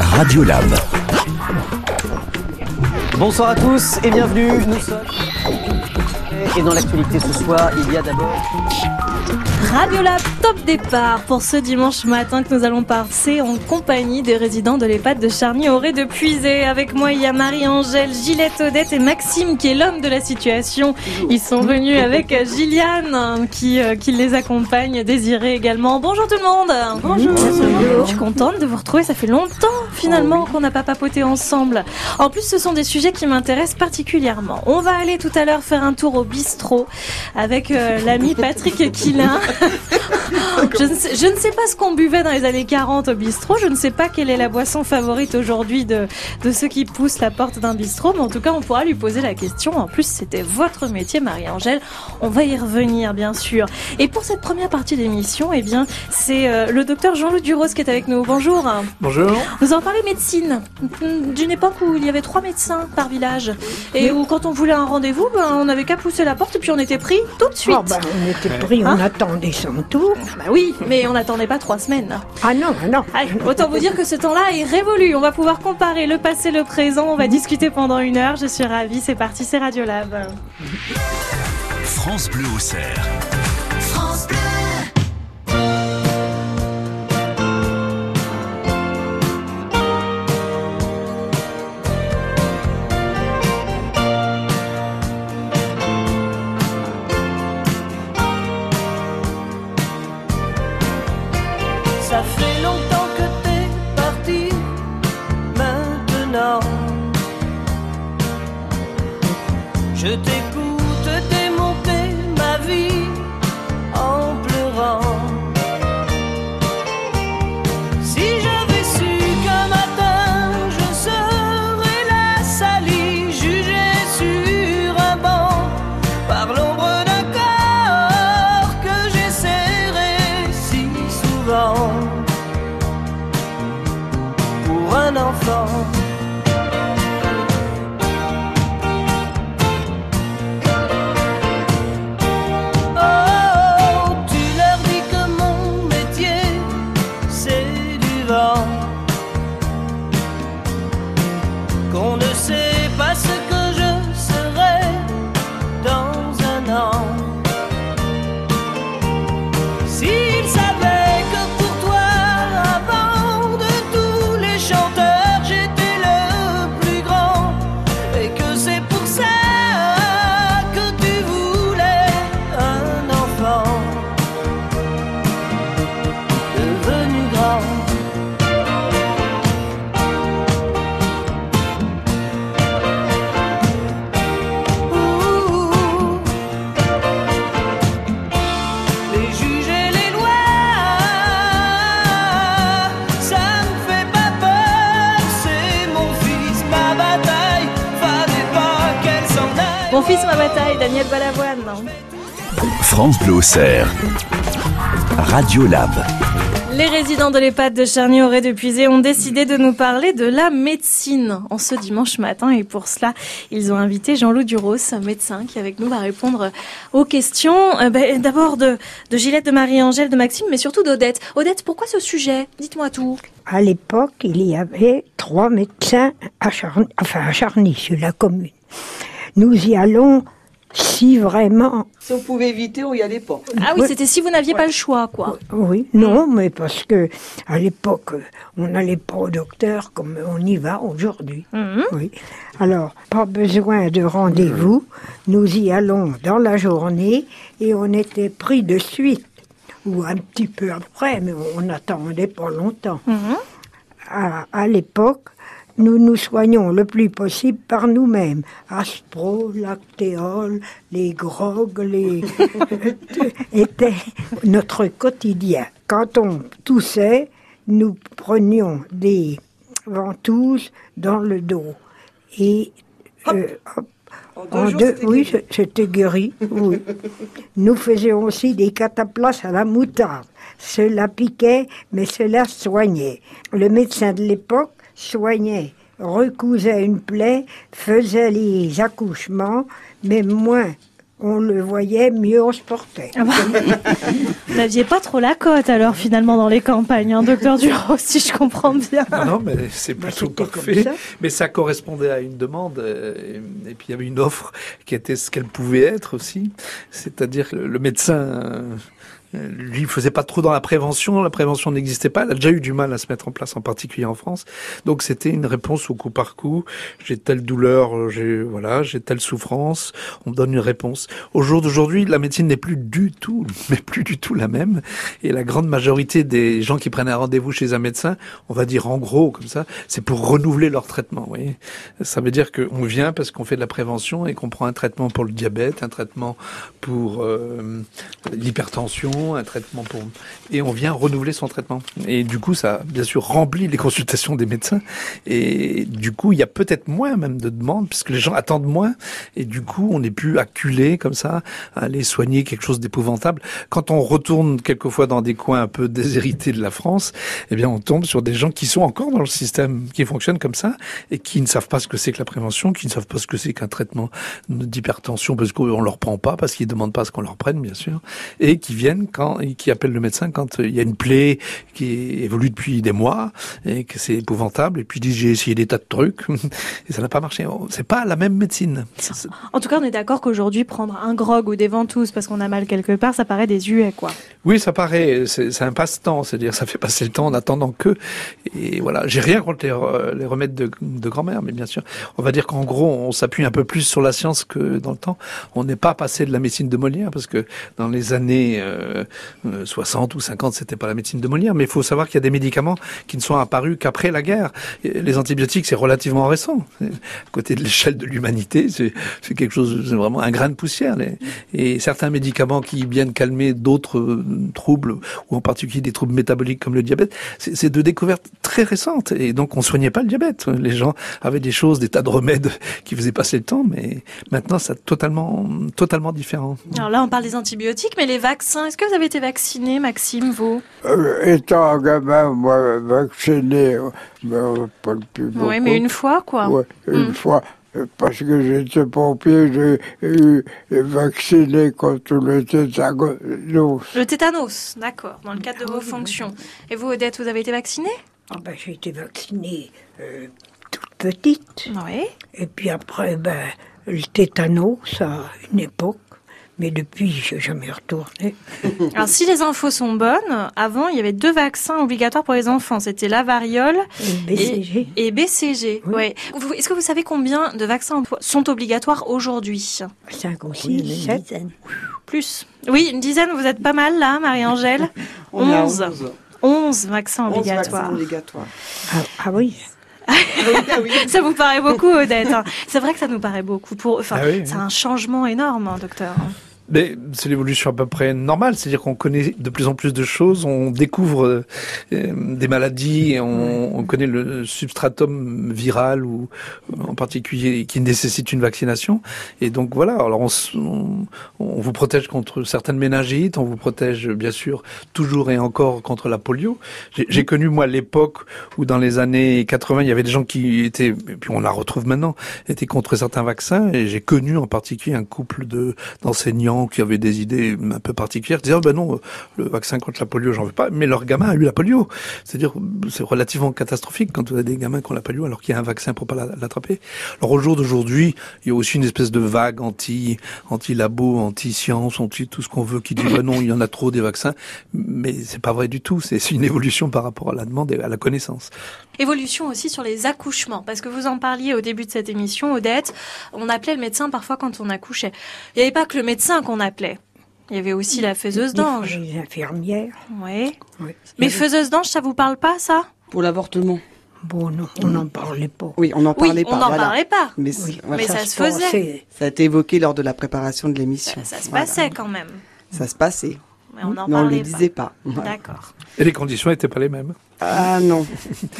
Radio Lab. Bonsoir à tous et bienvenue. Nous sommes. Et dans l'actualité ce soir, il y a d'abord. Radio Lab Top Départ pour ce dimanche matin que nous allons passer en compagnie des résidents de l'EHPAD de Charny-Auré de Puisé. Avec moi, il y a Marie-Angèle, Gillette Odette et Maxime qui est l'homme de la situation. Ils sont venus avec Gilliane qui, euh, qui les accompagne, Désiré également. Bonjour tout le monde Bonjour Je suis contente de vous retrouver, ça fait longtemps finalement qu'on n'a pas papoté ensemble. En plus, ce sont des sujets qui m'intéressent particulièrement. On va aller tout à l'heure faire un tour au bistrot avec euh, l'ami Patrick Quillin. je, ne sais, je ne sais pas ce qu'on buvait dans les années 40 au bistrot. Je ne sais pas quelle est la boisson favorite aujourd'hui de, de ceux qui poussent la porte d'un bistrot. Mais en tout cas, on pourra lui poser la question. En plus, c'était votre métier, Marie-Angèle. On va y revenir, bien sûr. Et pour cette première partie d'émission, eh bien, c'est euh, le docteur Jean-Loup Duros qui est avec nous. Bonjour. Bonjour. Nous allons parler médecine. D'une époque où il y avait trois médecins par village. Et où, quand on voulait un rendez-vous, ben, on n'avait qu'à pousser la porte et puis on était pris tout de suite. Oh, bah, on était pris, on Hein attendait son tour. Bah oui, mais on n'attendait pas trois semaines. Ah non, ah non. Allez, autant vous dire que ce temps-là est révolu. On va pouvoir comparer le passé, le présent. On va discuter pendant une heure. Je suis ravie. C'est parti, c'est Radiolab. France Bleu au cerf. Je t'écoute démonter ma vie France Bleu. Radio Lab. Les résidents de l'EHPAD de Charny-Auré de Puisé ont décidé de nous parler de la médecine en ce dimanche matin. Et pour cela, ils ont invité Jean-Loup Duros, médecin, qui avec nous va répondre aux questions. Euh, ben, D'abord de, de Gillette, de Marie-Angèle, de Maxime, mais surtout d'Odette. Odette, pourquoi ce sujet? Dites-moi tout. À l'époque, il y avait trois médecins à Charny, enfin à Charny, sur la commune. Nous y allons si vraiment, Si on pouvait éviter, on y allait pas. Ah oui, Ouais. c'était si vous n'aviez pas le choix, quoi. oui, non, mais parce que à l'époque, on n'allait pas au docteur comme on y va aujourd'hui. Mhm. Oui. Alors, pas besoin de rendez-vous. Nous y allons dans la journée et on était pris de suite. Ou un petit peu après, mais on n'attendait pas longtemps. Mhm. À, à l'époque, nous nous soignons le plus possible par nous-mêmes. Aspro, lactéol, les grogues, les... étaient notre quotidien. Quand on toussait, nous prenions des ventouses dans le dos. Et euh, hop, En deux jours, oui, c'était guéri. Oui. Nous faisions aussi des cataplasmes à la moutarde. Cela piquait, mais cela soignait. Le médecin de l'époque soignait, recousait une plaie, faisait les accouchements, mais moins on le voyait, mieux on se portait. Ah bah. Vous n'aviez pas trop la cote alors finalement dans les campagnes, hein, docteur Duro, si je comprends bien. Non, non, mais c'est Bah, plutôt parfait. ça. Mais ça correspondait à une demande. euh, Et, et puis il y avait une offre qui était ce qu'elle pouvait être aussi. C'est-à-dire que le, le médecin, euh, lui, il faisait pas trop dans la prévention. La prévention n'existait pas. Elle a déjà eu du mal à se mettre en place, en particulier en France. Donc c'était une réponse au coup par coup. J'ai telle douleur, j'ai voilà, j'ai telle souffrance. On me donne une réponse. Au jour d'aujourd'hui, la médecine n'est plus du tout, mais plus du tout la même. Et la grande majorité des gens qui prennent un rendez-vous chez un médecin, on va dire en gros comme ça, c'est pour renouveler leur traitement. Vous voyez ça veut dire qu'on vient parce qu'on fait de la prévention et qu'on prend un traitement pour le diabète, un traitement pour euh, l'hypertension, un traitement pour et on vient renouveler son traitement. Et du coup, ça bien sûr remplit les consultations des médecins et du coup, il y a peut-être moins même de demandes puisque les gens attendent moins et du coup, on n'est plus acculé comme ça à aller soigner quelque chose d'épouvantable. Quand on retourne quelquefois dans des coins un peu déshérités de la France, eh bien, on tombe sur des gens qui sont encore dans le système qui fonctionne comme ça et qui ne savent pas ce que c'est que la prévention, qui ne savent pas ce que c'est qu'un traitement d'hypertension parce qu'on leur prend pas, parce qu'ils demandent pas ce qu'on leur prenne, bien sûr, et qui viennent quand, qui appellent le médecin quand euh, il y a une plaie qui évolue depuis des mois et que c'est épouvantable et puis ils disent j'ai essayé des tas de trucs et ça n'a pas marché. Oh, C'est pas la même médecine. En tout cas, on est d'accord qu'aujourd'hui, prendre un grog ou des ventouses parce qu'on a mal quelque part, ça paraît désuet, quoi. Oui, ça paraît, c'est un passe-temps, c'est-à-dire ça fait passer le temps en attendant que. Et voilà, j'ai rien contre les, les remèdes de, de grand-mère, mais bien sûr, on va dire qu'en gros, on s'appuie un peu plus sur la science que dans le temps. On n'est pas passé de la médecine de Molière, parce que dans les années euh, euh, 60 ou 50, c'était pas la médecine de Molière, mais il faut savoir qu'il y a des médicaments qui ne sont apparus qu'après la guerre. Les antibiotiques, c'est relativement récent. À côté de l'échelle de l'humanité, c'est quelque chose, c'est vraiment un grain de poussière. et certains médicaments qui viennent calmer d'autres euh, troubles, ou en particulier des troubles métaboliques comme le diabète, c'est c'est de découvertes très récentes. Et donc on soignait pas le diabète. Les gens avaient des choses, des tas de remèdes qui faisaient passer le temps, mais maintenant c'est totalement, totalement différent. Alors là, on parle des antibiotiques, mais les vaccins, est-ce que vous avez été vacciné, Maxime, vous? Euh, étant un gamin, moi, vacciné, euh, ben, pas le plus beaucoup. Oui, mais une fois, quoi. Ouais, une Mm. fois, euh, parce que j'étais pompier, j'ai eu vacciné contre le tétanos. Le tétanos, d'accord, dans le cadre de vos fonctions. Et vous, Odette, vous avez été vaccinée Ah ben, j'ai été vaccinée euh, toute petite. Oui. Et puis après, ben, le tétanos à une époque. Mais depuis, je n'ai jamais retourné. Alors, si les infos sont bonnes, avant, il y avait deux vaccins obligatoires pour les enfants. C'était la variole Et BCG. et BCG. Oui. Ouais. Est-ce que vous savez combien de vaccins sont obligatoires aujourd'hui? 5 ou 6, 7. Plus. Oui, une dizaine, vous êtes pas mal là, Marie-Angèle? On est à 11. 11. 11 vaccins 11 vaccins obligatoires. obligatoires. Ah, ah oui. Ça vous paraît beaucoup, Odette hein C'est vrai que ça nous paraît beaucoup. Pour, enfin, Ah oui, c'est oui. un changement énorme, hein, docteur. Mais c'est l'évolution à peu près normale, c'est-à-dire qu'on connaît de plus en plus de choses, on découvre euh, euh, des maladies, on, on connaît le substratum viral ou en particulier qui nécessite une vaccination. Et donc voilà, alors on, on, vous protège contre certaines méningites, on vous protège bien sûr toujours et encore contre la polio. J'ai j'ai connu moi l'époque où dans les années 80 il y avait des gens qui étaient, et puis on la retrouve maintenant, étaient contre certains vaccins et j'ai connu en particulier un couple de d'enseignants qui avaient des idées un peu particulières, disaient ah ben non le vaccin contre la polio j'en veux pas, mais leur gamin a eu la polio. C'est-à-dire c'est relativement catastrophique quand vous avez des gamins qui ont la polio alors qu'il y a un vaccin pour pas la- l'attraper. Alors au jour d'aujourd'hui il y a aussi une espèce de vague anti anti labo, anti tout ce qu'on veut qui dit ben non il y en a trop des vaccins, mais c'est pas vrai du tout. C'est une évolution par rapport à la demande et à la connaissance. Évolution aussi sur les accouchements, parce que vous en parliez au début de cette émission, Odette. On appelait le médecin parfois quand on accouchait. Il n'y avait pas que le médecin qu'on appelait. Il y avait aussi la faiseuse d'ange. Les infirmières. Oui. Oui. Mais faiseuse d'ange, ça vous parle pas, ça? Pour l'avortement. Bon, non, on n'en parlait pas. Oui, on n'en Oui, parlait on pas. n'en voilà. parlait pas. Mais, Oui. c- voilà. Mais ça se faisait. ça a été évoqué lors de la préparation de l'émission. Ça, ça se Voilà. passait quand même. Ça se passait. Mais on n'en Mais on ne parlait le disait pas. pas. Voilà. D'accord. Et les conditions n'étaient pas les mêmes. Ah non,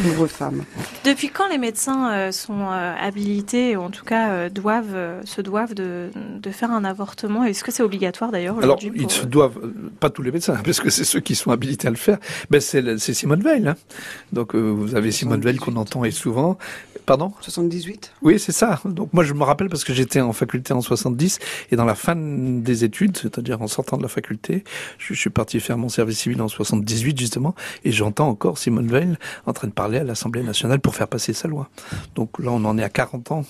pauvre femme. De- depuis quand les médecins euh, sont euh, habilités, ou en tout cas euh, doivent, euh, se doivent de, de faire un avortement? Est-ce que c'est obligatoire d'ailleurs Alors, ils se doivent, pas tous les médecins, parce que c'est ceux qui sont habilités à le faire. Ben, c'est Simone Veil. Hein. Donc, euh, vous avez Simone Veil qu'on entend et souvent. Pardon? 78 Oui, c'est ça. Donc, moi, je me rappelle parce que j'étais en faculté en 70 et dans la fin des études, c'est-à-dire en sortant de la faculté, je, je suis parti faire mon service civil en 78 justement, et j'entends encore Simone Veil en train de parler à l'Assemblée nationale pour faire passer sa loi. Donc là, on en est à 40 ans.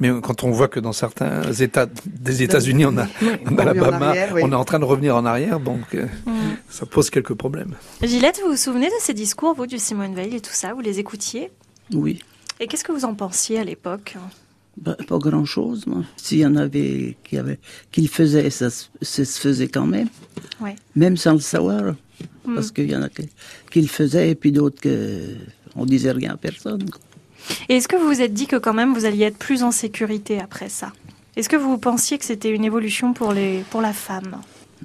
Mais quand on voit que dans certains États des États-Unis, on a, on a l'Alabama, oui. est en train de revenir en arrière, donc euh, Mm. ça pose quelques problèmes. Gillette, vous vous souvenez de ces discours, vous, du Simone Veil et tout ça Vous les écoutiez? Oui, Et qu'est-ce que vous en pensiez à l'époque? Pas grand-chose, moi. S'il y en avait qui, avaient, qui le faisaient, ça, se- ça se faisait quand même. Ouais. Même sans le savoir. Mm. Parce qu'il y en a qui, qui le faisaient et puis d'autres que on disait rien à personne. Et est-ce que vous vous êtes dit que quand même vous alliez être plus en sécurité après ça? Est-ce que vous pensiez que c'était une évolution pour, les, pour la femme?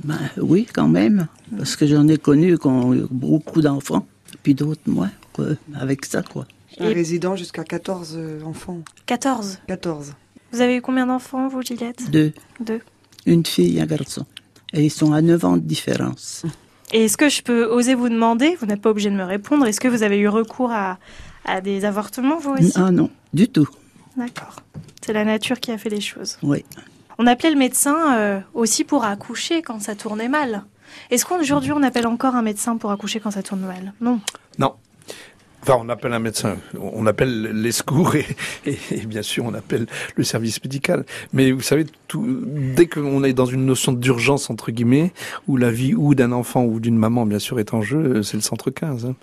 Ben, oui, quand même. Parce que j'en ai connu qui ont eu beaucoup d'enfants, puis d'autres moins, quoi, avec ça, quoi. Un Et- résident jusqu'à 14 euh, enfants. 14. 14. Vous avez eu combien d'enfants, vous, Gillette Deux, Deux. une fille et un garçon. Et ils sont à 9 ans de différence. Et est-ce que je peux oser vous demander, vous n'êtes pas obligé de me répondre, est-ce que vous avez eu recours à, à des avortements, vous aussi? Ah non, du tout. D'accord. C'est la nature qui a fait les choses. Oui. On appelait le médecin euh, aussi pour accoucher quand ça tournait mal. Est-ce qu'aujourd'hui on appelle encore un médecin pour accoucher quand ça tourne mal? Non. Non. Enfin, on appelle un médecin, on appelle les secours et, et- et bien sûr on appelle le service médical. Mais vous savez, tout, dès qu'on est dans une notion d'urgence entre guillemets, où la vie ou d'un enfant ou d'une maman bien sûr est en jeu, c'est le centre 15. hein.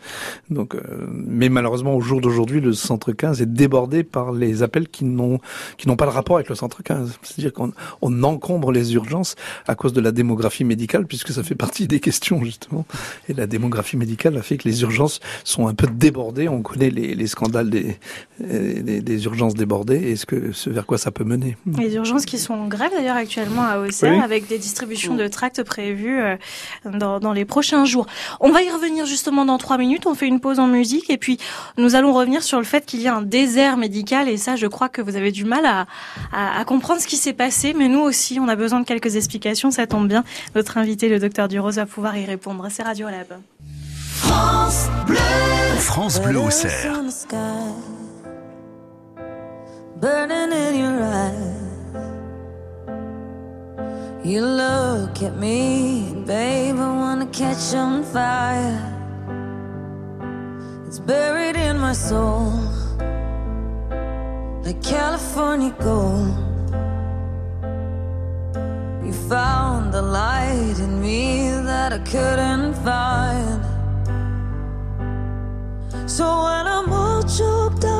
Donc, euh, mais malheureusement au jour d'aujourd'hui, le centre 15 est débordé par les appels qui n'ont qui n'ont pas de rapport avec le centre 15. C'est-à-dire qu'on on encombre les urgences à cause de la démographie médicale, puisque ça fait partie des questions justement. Et la démographie médicale a fait que les urgences sont un peu débordées. On connaît les, les scandales des, euh, des, des urgences débordées et ce, que, ce vers quoi ça peut mener. Les urgences qui sont en grève d'ailleurs actuellement à Auxerre Oui. avec des distributions de tracts prévues euh, dans, dans les prochains jours. On va y revenir justement dans trois minutes. On fait une pause en musique et puis nous allons revenir sur le fait qu'il y a un désert médical et ça je crois que vous avez du mal à, à, à comprendre ce qui s'est passé mais nous aussi on a besoin de quelques explications. Ça tombe bien. Notre invité le docteur Duros va pouvoir y répondre. C'est Radio Lab. France Bleu France in the sky, burning in your eyes. You look at me, babe, I wanna catch on fire. It's buried in my soul, like California gold. You found the light in me that I couldn't find. So when I'm all choked up,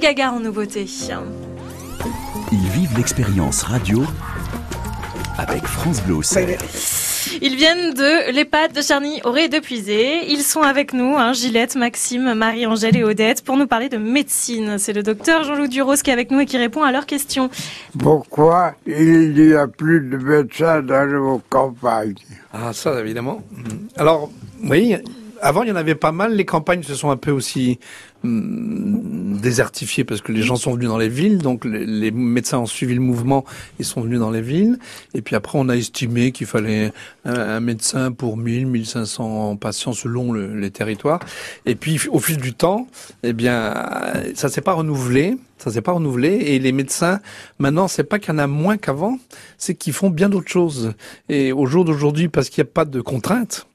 Lady Gaga en nouveauté. Ils vivent l'expérience radio avec France Bleu Auxerre. Ils viennent de l'EHPAD de Charny, Auré et de Puisé. Ils sont avec nous, hein, Gillette, Maxime, Marie-Angèle et Odette, pour nous parler de médecine. C'est le docteur Jean-Loup Duros qui est avec nous et qui répond à leurs questions. Pourquoi il n'y a plus de médecins dans nos campagnes Ah, ça, évidemment. Alors, oui, avant, il y en avait pas mal. Les campagnes se sont un peu aussi hum, désertifiées parce que les gens sont venus dans les villes. Donc, les, médecins ont suivi le mouvement et sont venus dans les villes. Et puis après, on a estimé qu'il fallait un, médecin pour 1000, 1500 patients selon le- les territoires. Et puis, au fil du temps, eh bien, ça s'est pas renouvelé. Ça s'est pas renouvelé. Et les médecins, maintenant, c'est pas qu'il y en a moins qu'avant, c'est qu'ils font bien d'autres choses. Et au jour d'aujourd'hui, parce qu'il n'y a pas de contraintes,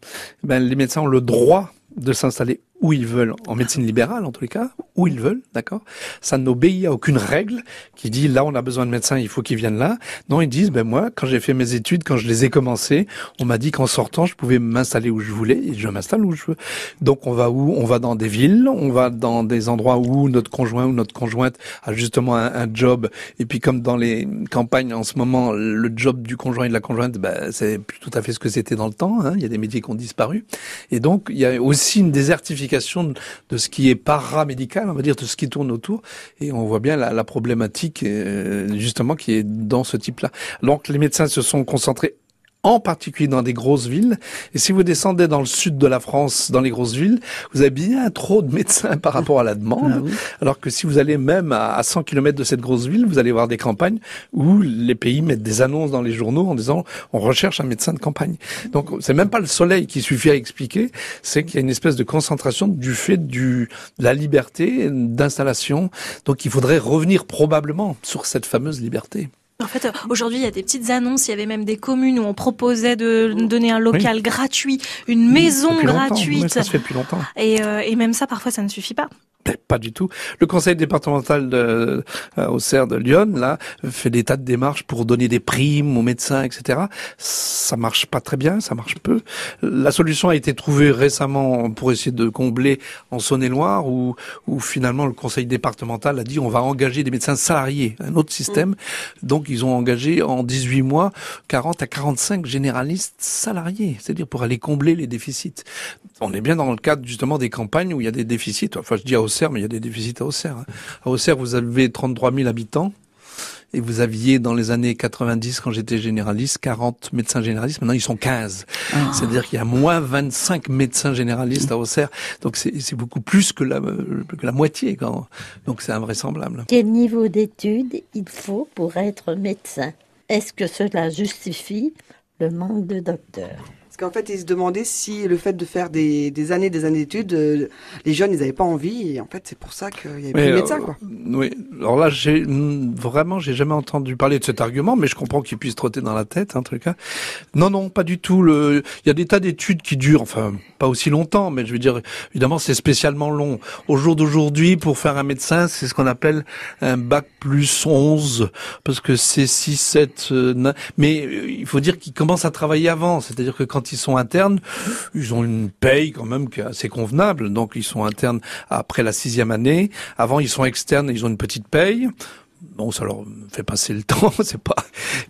ben, les médecins ont le droit de s'installer où ils veulent, en médecine libérale en tous les cas, où ils veulent, d'accord? Ça n'obéit à aucune règle qui dit là on a besoin de médecins, il faut qu'ils viennent là. Non, ils disent ben moi quand j'ai fait mes études, quand je les ai commencées, on m'a dit qu'en sortant je pouvais m'installer où je voulais et je m'installe où je veux. Donc on va où? On va dans des villes, on va dans des endroits où notre conjoint ou notre conjointe a justement un, job. Et puis comme dans les campagnes en ce moment, le job du conjoint et de la conjointe, ben, c'est plus tout à fait ce que c'était dans le temps. Hein. Il y a des métiers qui ont disparu. Et donc il y a aussi une désertification de, ce qui est paramédical, on va dire, de ce qui tourne autour. Et on voit bien la, la problématique euh, justement qui est dans ce type-là. Donc les médecins se sont concentrés en particulier dans des grosses villes. Et si vous descendez dans le sud de la France, dans les grosses villes, vous avez bien trop de médecins par rapport à la demande. Ah oui. Alors que si vous allez même à à 100 km de cette grosse ville, vous allez voir des campagnes où les pays mettent des annonces dans les journaux en disant on recherche un médecin de campagne. Donc c'est même pas le soleil qui suffit à expliquer, c'est qu'il y a une espèce de concentration du fait du de la liberté d'installation. Donc il faudrait revenir probablement sur cette fameuse liberté. En fait, euh, aujourd'hui, il y a des petites annonces. Il y avait même des communes où on proposait de donner un local gratuit, une maison gratuite. Ça se fait depuis longtemps. Et, euh, et même ça, parfois, ça ne suffit pas. Pas du tout. Le conseil départemental de, euh, au CER de Lyon, là, fait des tas de démarches pour donner des primes aux médecins, etc. Ça marche pas très bien, ça marche peu. La solution a été trouvée récemment pour essayer de combler en Saône-et-Loire, où, où finalement le conseil départemental a dit on va engager des médecins salariés, un autre système. Donc ils ont engagé en 18 mois 40 à 45 généralistes salariés, c'est-à-dire pour aller combler les déficits. On est bien dans le cadre justement des campagnes où il y a des déficits. Enfin, je dis à Auxerre, mais il y a des déficits à Auxerre. hein. À Auxerre, vous avez 33 000 habitants. Et vous aviez dans les années 90, quand j'étais généraliste, 40 médecins généralistes. Maintenant, ils sont 15. C'est-à-dire qu'il y a moins 25 médecins généralistes à Auxerre. Donc, c'est c'est beaucoup plus que la, que la moitié. Quand... Donc, c'est invraisemblable. Quel niveau d'études il faut pour être médecin? Est-ce que cela justifie le manque de docteurs? Parce qu'en fait, ils se demandaient si le fait de faire des, des années des années d'études, euh, les jeunes, ils n'avaient pas envie. Et en fait, c'est pour ça qu'il y avait plus de médecins, euh, quoi. Oui. Alors là, j'ai mm, vraiment, j'ai jamais entendu parler de cet argument, mais je comprends qu'il puisse trotter dans la tête, un truc. hein. Non, non, pas du tout. Le, il y a des tas d'études qui durent, enfin, pas aussi longtemps, mais je veux dire, évidemment, c'est spécialement long. Au jour d'aujourd'hui, pour faire un médecin, c'est ce qu'on appelle un bac plus 11, parce que c'est 6, 7, euh, neuf. mais euh, il faut dire qu'ils commencent à travailler avant. C'est-à-dire que quand ils sont internes, ils ont une paye quand même qui est assez convenable. Donc ils sont internes après la sixième année. Avant, ils sont externes ils ont une petite paye. Bon, ça leur fait passer le temps, c'est pas.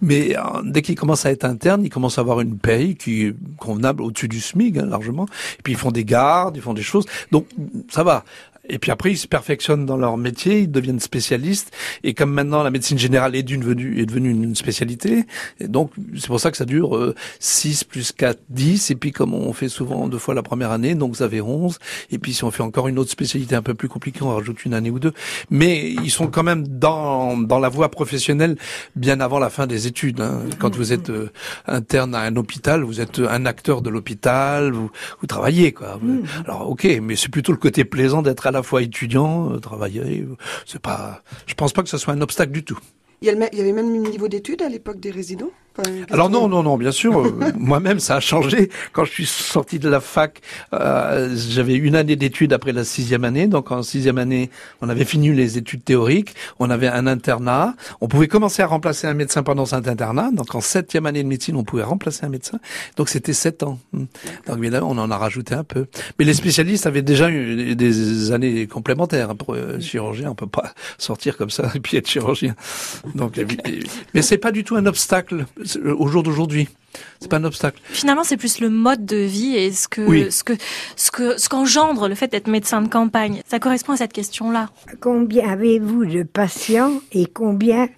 Mais euh, dès qu'ils commencent à être internes, ils commencent à avoir une paye qui est convenable au-dessus du SMIC hein, largement. Et puis ils font des gardes, ils font des choses. Donc ça va. Et puis après, ils se perfectionnent dans leur métier, ils deviennent spécialistes. Et comme maintenant la médecine générale est devenue, est devenue une spécialité, et donc c'est pour ça que ça dure euh, 6 plus 4, 10. Et puis comme on fait souvent deux fois la première année, donc ça fait 11. Et puis si on fait encore une autre spécialité un peu plus compliquée, on rajoute une année ou deux. Mais ils sont quand même dans, dans la voie professionnelle bien avant la fin des études. hein. Quand vous êtes euh, interne à un hôpital, vous êtes un acteur de l'hôpital, vous, vous travaillez. quoi. Alors ok, mais c'est plutôt le côté plaisant d'être à la fois étudiant, euh, travailler. euh, C'est pas. Je pense pas que ce soit un obstacle du tout. Il y, le avait même un niveau d'études à l'époque des résidents? Alors non, non, non, bien sûr. euh, Moi-même, ça a changé. Quand je suis sorti de la fac, euh, j'avais une année d'études après la sixième année. Donc en sixième année, on avait fini les études théoriques. On avait un internat. On pouvait commencer à remplacer un médecin pendant cet internat. Donc en septième année de médecine, on pouvait remplacer un médecin. Donc c'était sept ans. Hmm. Donc évidemment, on en a rajouté un peu. Mais les spécialistes avaient déjà eu des années complémentaires. Pour euh, chirurgien, on peut pas sortir comme ça et puis être chirurgien. Donc, mais c'est pas du tout un obstacle au jour d'aujourd'hui. C'est pas un obstacle. Finalement, c'est plus le mode de vie et ce que, Oui. ce que, ce que, ce qu'engendre le fait d'être médecin de campagne. Ça correspond à cette question-là. Combien avez-vous de patients et combien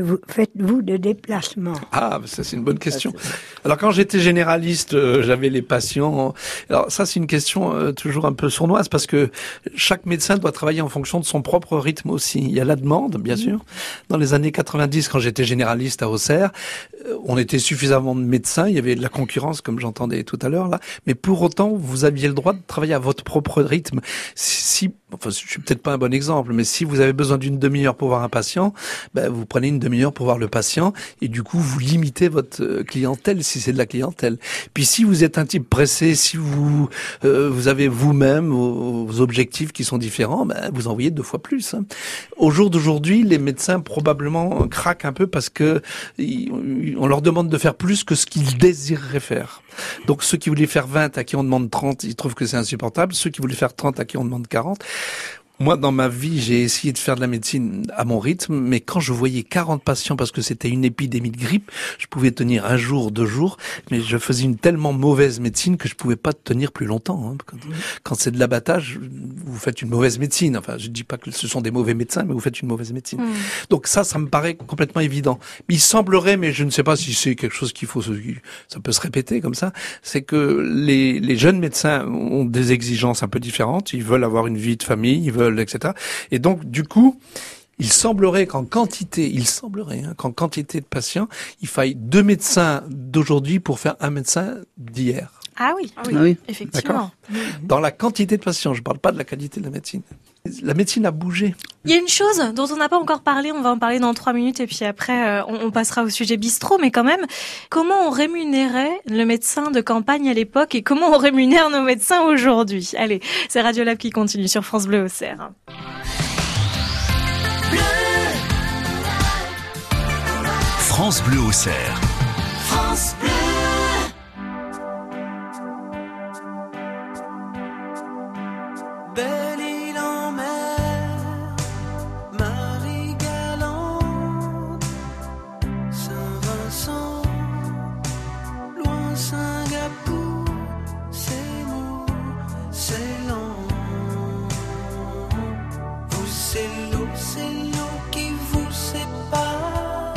vous- faites-vous de déplacements? Ah, ça c'est une bonne question. Alors quand j'étais généraliste, euh, j'avais les patients. Alors ça c'est une question euh, toujours un peu sournoise parce que chaque médecin doit travailler en fonction de son propre rythme aussi. Il y a la demande, bien sûr. Dans les années 90, quand j'étais généraliste à Auxerre, euh, on était suffisamment de médecins. Il y avait de la concurrence, comme j'entendais tout à l'heure là. Mais pour autant, vous aviez le droit de travailler à votre propre rythme. Si, si- enfin, je suis peut-être pas un bon exemple, mais si vous avez besoin d'une demi-heure pour voir un patient, ben, vous prenez une demi-heure pour voir le patient et du coup vous limitez votre euh, clientèle si c'est de la clientèle. Puis si vous êtes un type pressé, si vous euh, vous avez vous-même vos, objectifs qui sont différents, ben, vous envoyez deux fois plus. hein. Au jour d'aujourd'hui, les médecins probablement craquent un peu parce que on leur demande de faire plus que ce qu'ils désireraient faire. Donc ceux qui voulaient faire 20 à qui on demande 30, ils trouvent que c'est insupportable. Ceux qui voulaient faire 30 à qui on demande 40. Moi, dans ma vie, j'ai essayé de faire de la médecine à mon rythme, mais quand je voyais 40 patients parce que c'était une épidémie de grippe, je pouvais tenir un jour, deux jours, mais je faisais une tellement mauvaise médecine que je pouvais pas tenir plus longtemps. hein. Quand, quand c'est de l'abattage, vous faites une mauvaise médecine. Enfin, je dis pas que ce sont des mauvais médecins, mais vous faites une mauvaise médecine. Donc ça, ça me paraît complètement évident. Il semblerait, mais je ne sais pas si c'est quelque chose qu'il faut, ça peut se répéter comme ça, c'est que les, les jeunes médecins ont des exigences un peu différentes. Ils veulent avoir une vie de famille, ils veulent, etc. Et donc, du coup, il semblerait qu'en quantité, il semblerait hein, qu'en quantité de patients, il faille deux médecins d'aujourd'hui pour faire un médecin d'hier. Ah oui, Ah oui. effectivement. Dans la quantité de patients, je ne parle pas de la qualité de la médecine. La médecine a bougé. Il y a une chose dont on n'a pas encore parlé, on va en parler dans trois minutes et puis après euh, on, on passera au sujet bistrot, mais quand même, comment on rémunérait le médecin de campagne à l'époque et comment on rémunère nos médecins aujourd'hui? Allez, c'est Radiolab qui continue sur France Bleu Auxerre. France Bleu Auxerre. France Bleu. Belle C'est l'eau, c'est l'eau qui vous sépare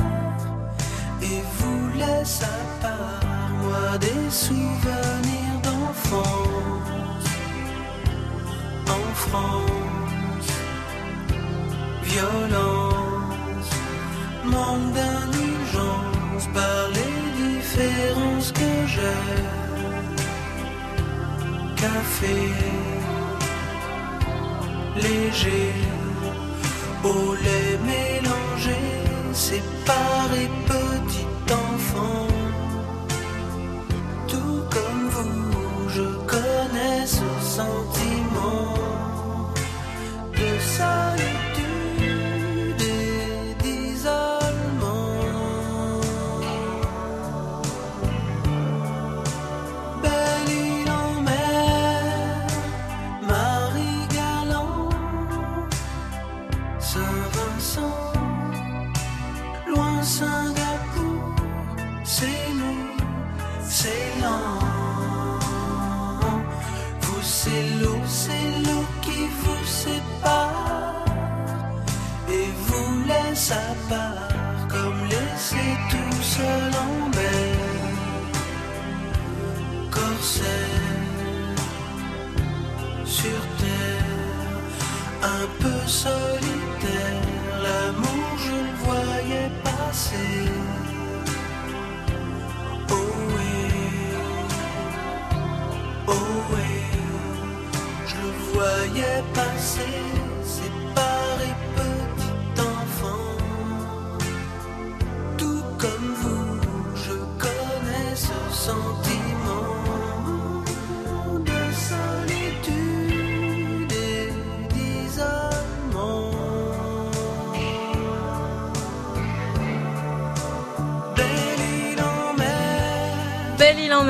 et vous laisse à part, moi des souvenirs d'enfance. En France, violence, manque d'indulgence par les différences que j'ai. Café, léger, au lait mélangé, séparé petit enfant. Tout comme vous, je connais ce sentiment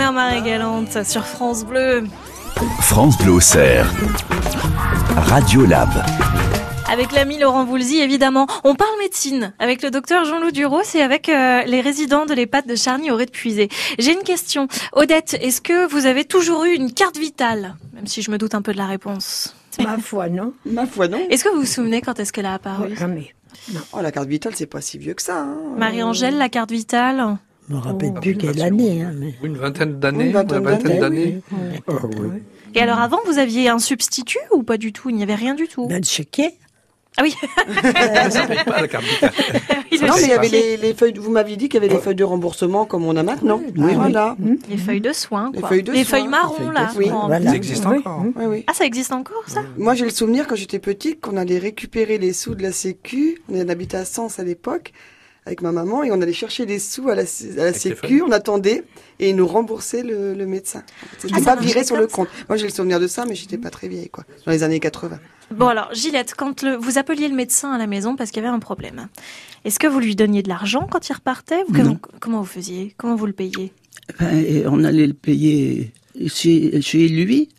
Mer Marie-Galante sur France Bleu. France Bleu Auxerre. Radio Lab. Avec l'ami Laurent Voulzy, évidemment. On parle médecine avec le docteur Jean-Loup Duros et avec euh, les résidents de l'EHPAD de Charny au de Puisé. J'ai une question. Odette, est-ce que vous avez toujours eu une carte vitale? Même si je me doute un peu de la réponse. Ma foi, non. Ma foi, non. Est-ce que vous vous souvenez quand est-ce qu'elle a apparu? Jamais. Oh, la carte vitale, c'est pas si vieux que ça. hein. Marie-Angèle, la carte vitale? Je me rappelle Oh, plus oui, quelle année. Hein, mais... Une vingtaine d'années, Une vingtaine d'années. Ah oui. Et alors avant, vous aviez un substitut ou pas du tout? Il n'y avait rien du tout? Ben, le chéquier. Ah oui Ça pas la carte Non, mais il y avait les, les feuilles. Vous m'aviez dit qu'il y avait des feuilles de remboursement comme on a maintenant. oui. Voilà. Les feuilles de soins, Les feuilles de les soins. feuilles marron, là. Oui, voilà. Ça existe Oui, encore. Oui, oui. Ah, ça existe encore, ça? Moi, j'ai le souvenir quand j'étais petite qu'on allait récupérer les sous de la Sécu. On habitait à Sens à l'époque avec ma maman et on allait chercher les sous à la, à la Sécu. On attendait et ils nous remboursaient le, le médecin. C'était Ah, pas viré sur le compte. Moi, j'ai le souvenir de ça, mais j'étais pas très vieille, quoi. Dans les années 80. Bon alors, Gillette, quand le, vous appeliez le médecin à la maison parce qu'il y avait un problème, est-ce que vous lui donniez de l'argent quand il repartait ou comment, comment vous faisiez? Comment vous le payiez? Ben, on allait le payer chez, chez lui.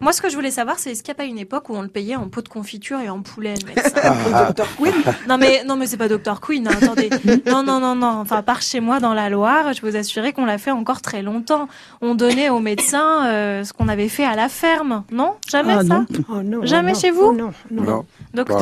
Moi, ce que je voulais savoir, c'est est-ce qu'il n'y a pas une époque où on le payait en pot de confiture et en poulet, le médecin docteur Quinn. Non mais non mais c'est pas Dr Queen, hein, attendez. Non non non non, enfin par chez moi dans la Loire, je vous assurer qu'on l'a fait encore très longtemps. On donnait aux médecins euh, ce qu'on avait fait à la ferme, non? Jamais Ah, ça? non. Oh, non, Jamais non, chez vous? Non, non. Non. Docteur,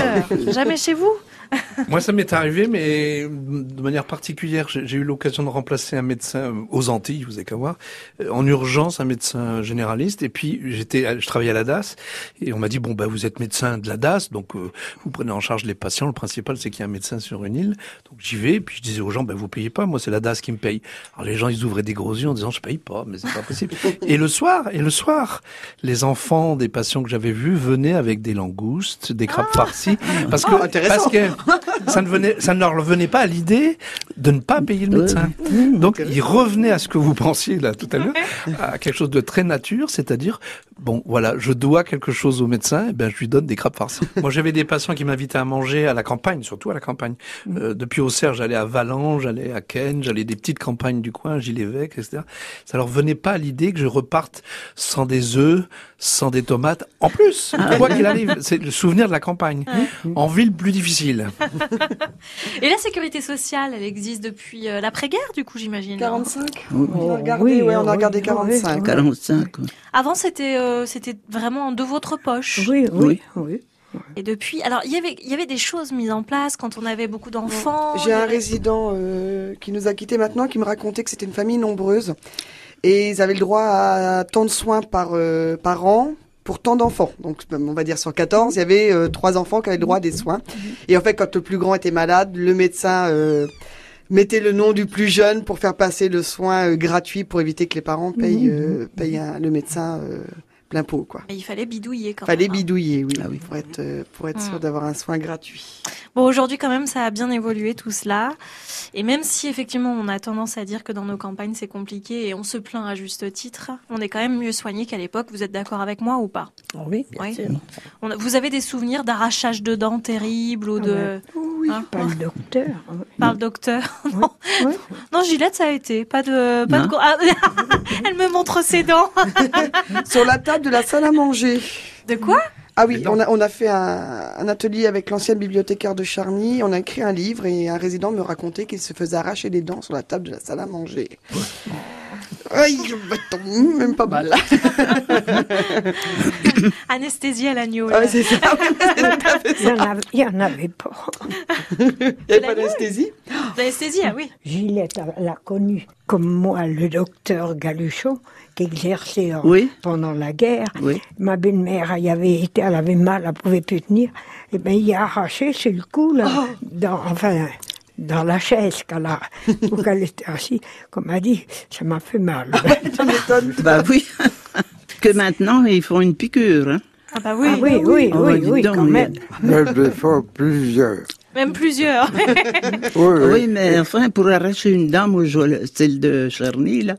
jamais chez vous? Moi, ça m'est arrivé, mais de manière particulière. J'ai eu l'occasion de remplacer un médecin aux Antilles, vous avez qu'à voir, euh, en urgence, un médecin généraliste. Et puis, j'étais, je travaillais à la DAS, et on m'a dit bon, bah, vous êtes médecin de la DAS, donc euh, vous prenez en charge les patients. Le principal, c'est qu'il y a un médecin sur une île. Donc j'y vais, puis je disais aux gens, bah, vous payez pas, moi, c'est la DAS qui me paye. Alors les gens, ils ouvraient des gros yeux en disant, je paye pas, mais c'est pas possible. et le soir, et le soir, les enfants des patients que j'avais vus venaient avec des langoustes, des crabes farcis, parce que Ah, intéressant. parce que ça ne venait, ça ne leur venait pas à l'idée de ne pas payer le médecin. Donc ils revenaient à ce que vous pensiez là tout à l'heure, à quelque chose de très nature, c'est-à-dire bon voilà, je dois quelque chose au médecin, et ben je lui donne des crabes farcis. Moi j'avais des patients qui m'invitaient à manger à la campagne, surtout à la campagne. Euh, depuis Auxerre, j'allais à Valence, j'allais à Ken, j'allais des petites campagnes du coin, Gilles-Évêque, etc. Ça leur venait pas à l'idée que je reparte sans des œufs, sans des tomates. En plus, quoi qu'il arrive, c'est le souvenir de la campagne. En ville, plus difficile. Et la sécurité sociale, elle existe depuis euh, l'après-guerre, du coup, j'imagine. 45 Oui. On a regardé, oui, ouais, on a regardé oui, 45. oui. 45. ouais. Avant, c'était euh, c'était vraiment de votre poche. Oui, oui, oui. Et depuis, alors il y avait il y avait des choses mises en place quand on avait beaucoup d'enfants. J'ai un avait- résident euh, qui nous a quittés maintenant qui me racontait que c'était une famille nombreuse et ils avaient le droit à tant de soins par, euh, par an pour tant d'enfants. Donc on va dire sur 14, il y avait euh, trois enfants qui avaient le droit à des soins. Et en fait, quand le plus grand était malade, le médecin euh, mettait le nom du plus jeune pour faire passer le soin euh, gratuit pour éviter que les parents payent, euh, payent un- le médecin plein pot. Quoi. Mais il fallait bidouiller quand Fallait même. hein. bidouiller, oui, Ah oui. pour être, euh, pour être Mm. sûr d'avoir un soin gratuit. Bon, aujourd'hui, quand même, ça a bien évolué tout cela. Et même si, effectivement, on a tendance à dire que dans nos campagnes, c'est compliqué et on se plaint à juste titre, on est quand même mieux soigné qu'à l'époque. Vous êtes d'accord avec moi ou pas? Oui, bien Oui. sûr. On a- Vous avez des souvenirs d'arrachage de dents terribles ou Ah de... ouais. Oui. Hein Pas le docteur. Par le docteur non. Oui. non, Gillette, ça a été. Pas de... Pas de... Ah, Elle me montre ses dents. Sur la table de la salle à manger. De quoi? Ah oui, on a, on a fait un, un atelier avec l'ancienne bibliothécaire de Charny. On a écrit un livre et un résident me racontait qu'il se faisait arracher les dents sur la table de la salle à manger. Aïe, tombe, même pas mal. Anesthésie à l'agneau. Ah, c'est ça. Il y en avait, il y en avait pas. Il n'y avait pas d'anesthésie? L'anesthésie, ah oui. Gillette l'a connu comme moi, le docteur Galuchon, en- Oui. pendant la guerre. Oui. Ma belle-mère, elle y avait été, elle avait mal, elle pouvait plus tenir. Et ben, il a arraché sur le cou, là, dans, enfin, dans la chaise qu'elle a, où qu'elle était assise. Comme elle dit, ça m'a fait mal. Ça m'étonne. Bah oui. que maintenant, ils font une piqûre. Hein. Ah bah oui. Ah oui, oui, Oh, oui, dis oui, donc, quand même. Mais des fois plusieurs. Même plusieurs. Oui, Oui, oui. mais enfin, pour arracher une dame, moi, je vois le- celle de Charny, là,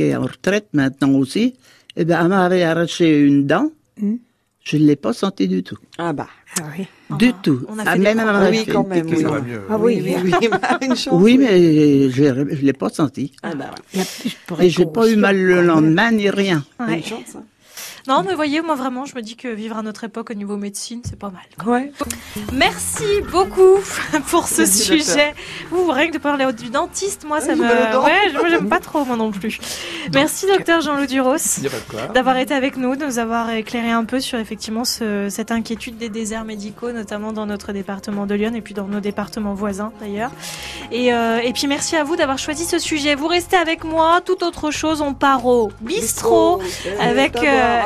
qui est en retraite maintenant aussi, eh ben, elle m'avait arraché une dent. Je ne l'ai pas senti du tout. Ah bah. Ah oui. Du tout. on a Ah, fait des même à Oui, quand même, oui. Ça va mieux. Ah oui, oui, oui. Bah, Une chance. Oui, mais je ne l'ai pas senti. Ah bah ouais. Et j'ai pas eu mal le lendemain ni rien. Ouais. Une chance. hein. Non, mais voyez, moi vraiment, je me dis que vivre à notre époque au niveau médecine, c'est pas mal. Ouais. Merci beaucoup pour ce sujet. Ouh, rien que de parler du dentiste, moi, ça me. dents. Ouais, moi, j'aime pas trop, moi non plus. Merci, docteur Jean-Loup Duros. D'avoir été avec nous, de nous avoir éclairé un peu sur effectivement ce- cette inquiétude des déserts médicaux, notamment dans notre département de Lyon et puis dans nos départements voisins d'ailleurs. Et, euh, et puis merci à vous d'avoir choisi ce sujet. Vous restez avec moi, toute autre chose, on part au bistrot avec euh,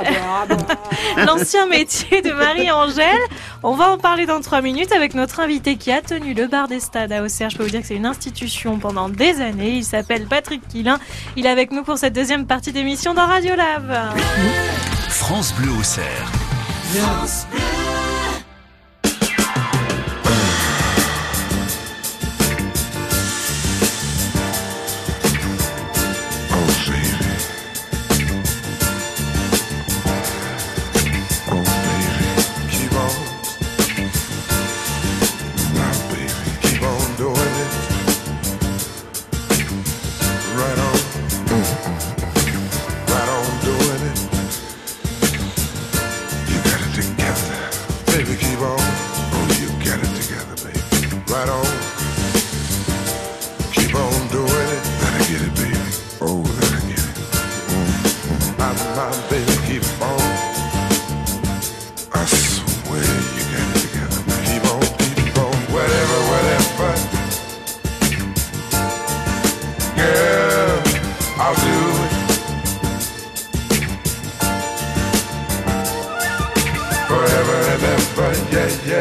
l'ancien métier de Marie-Angèle. On va en parler dans trois minutes avec notre invité qui a tenu le bar des stades à Auxerre. Je peux vous dire que c'est une institution pendant des années. Il s'appelle Patrick Quillin. Il est avec nous pour cette deuxième partie d'émission dans Radiolab. France Bleu Auxerre. Oh,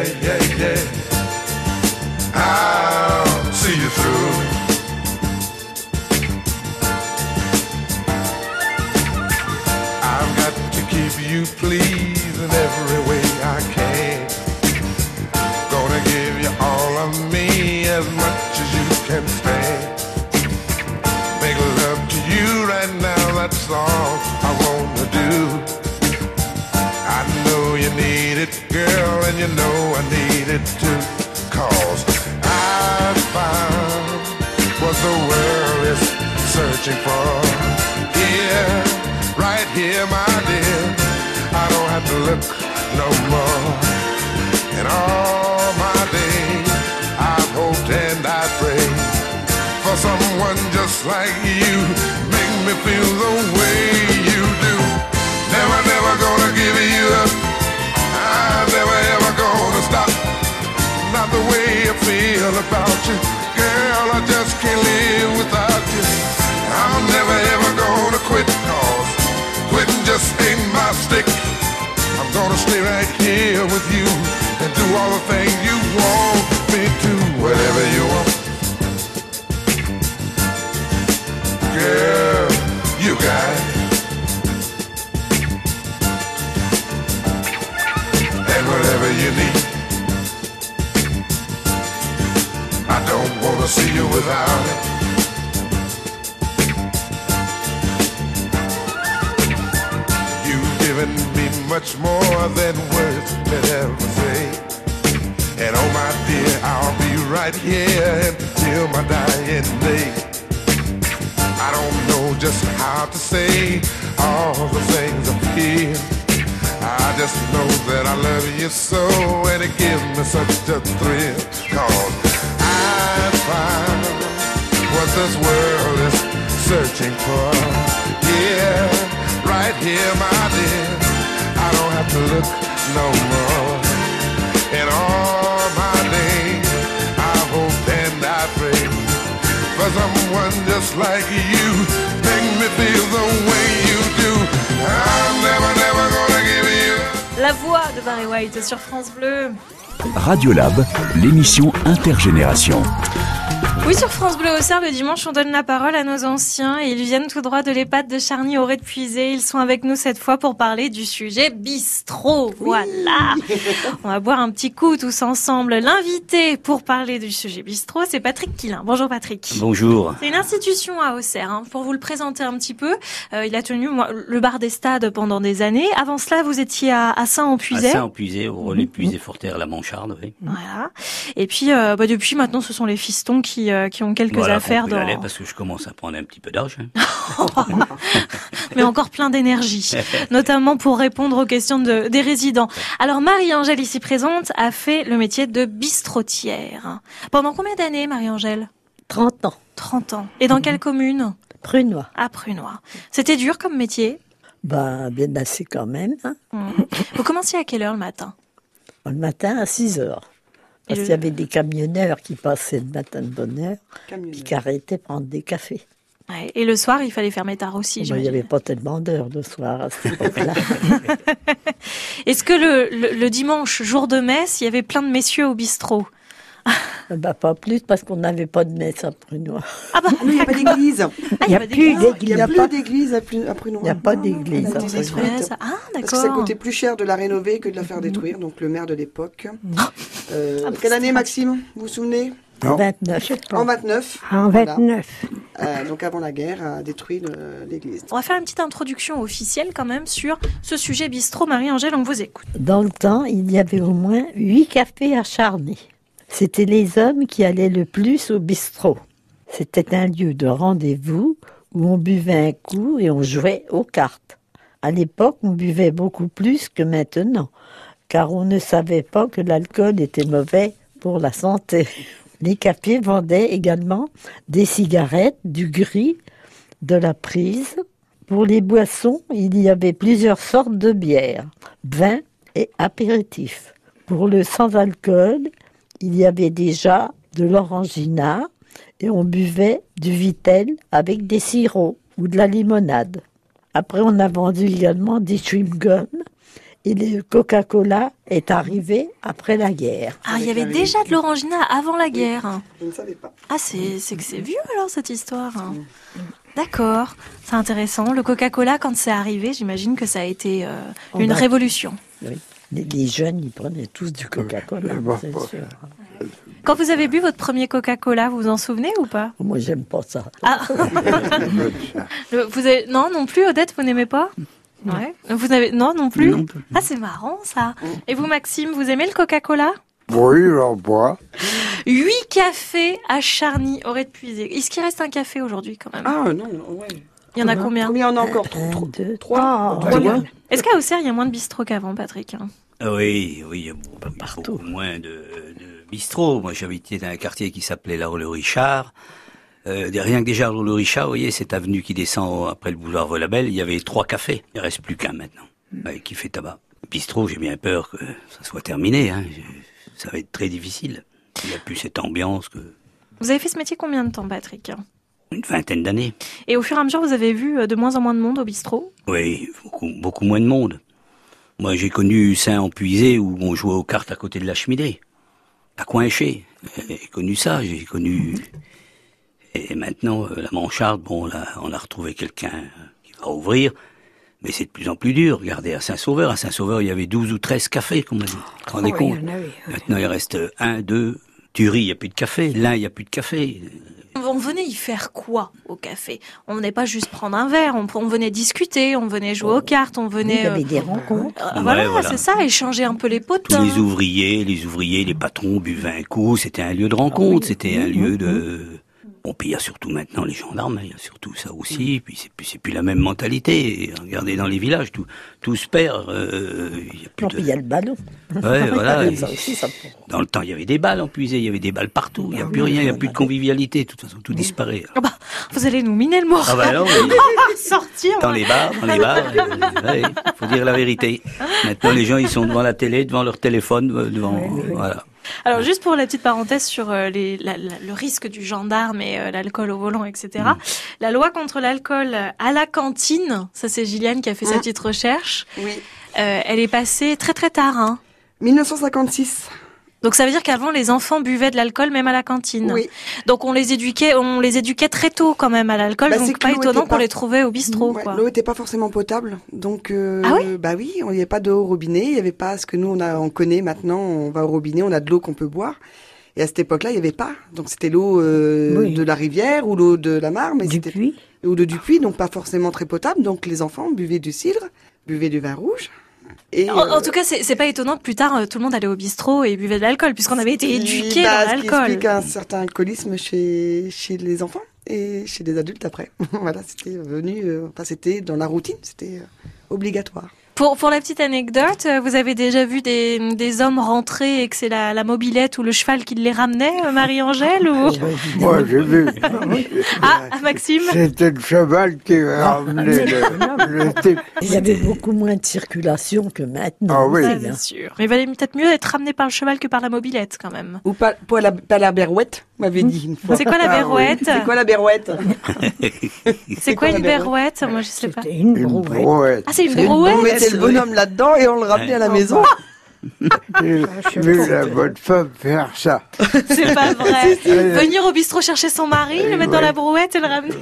Yeah, yeah. I'll see you through. I've got to keep you pleased in need it too. Cause I found what the world is searching for. Feel about you. Girl, I just can't live without you. I'm never ever gonna quit cause quitting just ain't my stick. I'm gonna stay right here with you and do all the things much more than words could ever say. And oh my dear, I'll be right here until my dying day. I don't know just how to say all the things I feel. I just know that I love you so and it gives me such a thrill. Cause I found what this world is searching for. Yeah, right here, my dear. I don't have to look no more. And all my days, I hope and I pray for someone just like you. Make me feel the way you do. I'm never, never gonna give you. La voix de Barry White sur France Bleu. Radiolab, l'émission Intergénération. Oui, sur France Bleu Auxerre, le dimanche, on donne la parole à nos anciens et ils viennent tout droit de l'EHPAD de Charny au de Puisé. Ils sont avec nous cette fois pour parler du sujet bistrot. Voilà. On va boire un petit coup tous ensemble. L'invité pour parler du sujet bistrot, c'est Patrick Quillin. Bonjour Patrick. Bonjour. C'est une institution à Auxerre. hein. Pour vous le présenter un petit peu, euh, il a tenu moi, le bar des stades pendant des années. Avant cela, vous étiez à, à À Saint-Empuisé. Saint-Empuisé, au relais puisé Forterre, la Mancharde, oui. Voilà. Et puis, euh, bah, depuis maintenant, ce sont les fistons qui, euh, qui ont quelques Voilà, affaires dans, parce que je commence à prendre un petit peu d'âge. hein. mais encore plein d'énergie, notamment pour répondre aux questions de, des résidents. Alors Marie-Angèle, ici présente, a fait le métier de bistrotière. Pendant combien d'années, Marie-Angèle? 30 ans. 30 ans. Et dans quelle commune? Prunois. À Prunois. C'était dur comme métier? Ben, bien assez quand même. hein. Mhm. Vous commenciez à quelle heure le matin? Le matin à 6 heures. Parce qu'il y avait des camionneurs qui passaient le matin de bonne heure, puis qui arrêtaient prendre des cafés. Ouais, Et le soir, il fallait fermer tard aussi, Ben, il n'y avait pas tellement d'heures le soir à cette époque-là. Est-ce que le, le- le dimanche, jour de messe, il y avait plein de messieurs au bistrot? Ben, pas plus parce qu'on n'avait pas de messe à Prunois. Ah bah, Il n'y a pas d'église. Ah, il y a pas d'église. Il n'y a plus d'église à Pru- à Prunois. Il n'y a pas d'église a à Prunois. détruite. Ah, Parce que ça d'accord. coûtait plus cher de la rénover que de la faire détruire. Donc le maire de l'époque. Euh, Ah, bah, quelle année, Maxime Vous vous souvenez? Non. 29. En 29. En Voilà. 29. Euh, donc avant la guerre, a détruit l'église. On va faire une petite introduction officielle quand même sur ce sujet bistrot. Marie-Angèle, on vous écoute. Dans le temps, il y avait au moins huit cafés à C'était les hommes qui allaient le plus au bistrot. C'était un lieu de rendez-vous où on buvait un coup et on jouait aux cartes. À l'époque, on buvait beaucoup plus que maintenant, car on ne savait pas que l'alcool était mauvais pour la santé. Les cafés vendaient également des cigarettes, du gris, de la prise. Pour les boissons, il y avait plusieurs sortes de bières, vin et apéritifs. Pour le sans-alcool, il y avait déjà de l'orangina et on buvait du vitel avec des sirops ou de la limonade. Après, on a vendu également des chewing-gums et le Coca-Cola est arrivé après la guerre. Ah, il y avait déjà de l'orangina avant la guerre. Je ne savais pas. Ah, c'est c'est que c'est vieux alors cette histoire. D'accord, c'est intéressant. Le Coca-Cola, quand c'est arrivé, j'imagine que ça a été euh, une révolution. Oui. Les, les jeunes, ils prenaient tous du Coca-Cola, bon, c'est bon. sûr. Quand vous avez bu votre premier Coca-Cola, vous vous en souvenez ou pas? Moi, j'aime pas ça. Ah, Le- vous avez... Non, non plus, Odette, vous n'aimez pas? Ouais. Vous avez... Non, non plus? Non plus. Ah, c'est marrant ça. Et vous, Maxime, vous aimez le Coca-Cola? Oui, j'en bois. Huit cafés à Charny, aurait puisé. Est-ce qu'il reste un café aujourd'hui quand même? Ah non, ouais. Il y en a combien Combien on a encore Trois. deux, Trois. Est-ce qu'à Auxerre, il y a moins de bistrots qu'avant, Patrick hein? Ah Oui, oui, il y a beaucoup, beaucoup moins de, de bistrots. Moi, j'habitais dans un quartier qui s'appelait la rue Le Richard. Euh, rien que déjà, le Richard, vous voyez, cette avenue qui descend après le boulevard Volabelle, il y avait trois cafés. Il reste plus qu'un maintenant, ouais, qui fait tabac. Bistrot, j'ai bien peur que ça soit terminé. Hein. Ça va être très difficile. Il n'y a plus cette ambiance que Vous avez fait ce métier combien de temps, Patrick? Une vingtaine d'années. Et au fur et à mesure, vous avez vu euh, de moins en moins de monde au bistrot? Oui, beaucoup, beaucoup moins de monde. Moi, j'ai connu Saint-Empuisé où on jouait aux cartes à côté de la cheminée, à Coinché. J'ai connu ça, j'ai connu. Et maintenant, euh, la Mancharde, bon, là, on a retrouvé quelqu'un qui va ouvrir, mais c'est de plus en plus dur. Regardez, à Saint-Sauveur, à Saint-Sauveur, il y avait 12 ou 13 cafés, comme on dit. Vous vous rendez Oui, compte. Maintenant, il reste un, deux. Thury, il n'y a plus de café. L'un, il n'y a plus de café. On venait y faire quoi au café? On venait pas juste prendre un verre, on, on venait discuter, on venait jouer aux cartes, on Il venait... y avait euh, des rencontres. euh, Ouais, voilà, c'est ça, échanger un peu les potes. Tous les ouvriers, les ouvriers, les patrons buvaient un coup. C'était un lieu de rencontre. C'était un lieu de. Bon, puis il y a surtout maintenant les gendarmes. Il y a surtout ça aussi. Puis c'est plus, la même mentalité. Regardez dans les villages, tout, tout se perd. euh, Il y a plus Non, de. puis il y a le ballon. Ouais, voilà. Ça Et aussi, ça Dans le temps, il y avait des balles en puisée, il y avait des balles partout. Il n'y a plus rien, il n'y a plus de convivialité. De toute façon, tout disparaît. Ah bah, vous allez nous miner le moral. Ah bah non, mais- Sortir. Dans les bars, dans les bars, euh, ouais, faut dire la vérité. Maintenant, les gens, ils sont devant la télé, devant leur téléphone, euh, devant, voilà. Alors juste pour la petite parenthèse sur euh, les, la- la- le risque du gendarme et euh, l'alcool au volant, etc. Mm. La loi contre l'alcool à la cantine, ça c'est Gilliane qui a fait sa Mm. petite recherche. Oui. Euh, elle est passée très très tard. Hein. 1956. Donc ça veut dire qu'avant les enfants buvaient de l'alcool même à la cantine. Oui. Donc on les éduquait, on les éduquait très tôt quand même à l'alcool. Bah, c'est donc pas l'eau étonnant qu'on pas- les trouvait au bistrot. Ouais. L'eau était pas forcément potable, donc euh, Ah oui bah oui, il n'y avait pas d'eau au robinet, il n'y avait pas ce que nous on a, on connaît maintenant. On va au robinet, on a de l'eau qu'on peut boire. Et à cette époque-là, il n'y avait pas. Donc c'était l'eau euh, Oui. de la rivière ou l'eau de la mare, mais Du c'était puits. ou de du puits, donc pas forcément très potable. Donc les enfants buvaient du cidre, buvaient du vin rouge. Et, En, en euh, tout cas, c'est pas étonnant que plus tard euh, tout le monde allait au bistrot et buvait de l'alcool puisqu'on avait été éduqués bah, dans ce qui l'alcool. explique un certain alcoolisme chez chez les enfants et chez les adultes après. voilà, c'était venu, euh, enfin c'était dans la routine, c'était euh, obligatoire. Pour, pour la petite anecdote, euh, vous avez déjà vu des, des hommes rentrer et que c'est la, la mobilette ou le cheval qui les ramenait, euh, Marie-Angèle ou... Moi, j'ai vu. Ah, Maxime? C'était le cheval qui ramenait le, le type. Il y avait beaucoup moins de circulation que maintenant. Ah oui. Hein. c'est sûr. Mais il valait peut-être mieux être ramené par le cheval que par la mobilette quand même. Ou pas, pas la, pas la berouette, m'avait dit une fois. C'est quoi la Ah oui. berouette C'est quoi la berouette C'est quoi une berouette Moi je sais pas. C'était une Une brouette. brouette. Ah c'est une On brouette mettait le bonhomme là-dedans et on le ramenait à la maison. J'ai vu la bonne femme faire ça. C'est pas vrai. Venir au bistrot chercher son mari, le mettre dans la brouette et le ramener.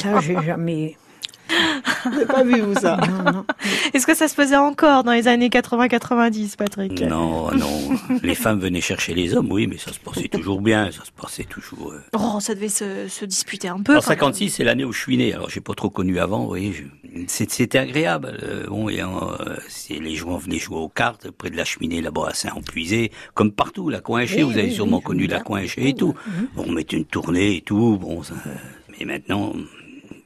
Ça, j'ai jamais. J'ai pas vu vous ça. Est-ce que ça se faisait encore dans les années 80-90, Patrick? Non, non. Les femmes venaient chercher les hommes, oui, mais ça se passait toujours bien. Ça se passait toujours. euh. Oh, ça devait se, se disputer un peu. En quand même. 56, c'est l'année où je suis né. Alors, j'ai pas trop connu avant. Vous voyez, je- c'était agréable. Euh, bon, et, euh, les gens venaient jouer aux cartes près de la cheminée là-bas à Saint-Empuisé, comme partout. La Coinché, Oui, vous avez oui, sûrement oui, connu la Coinché et tout. Bon, on mettait une tournée et tout. Bon, ça, mais maintenant,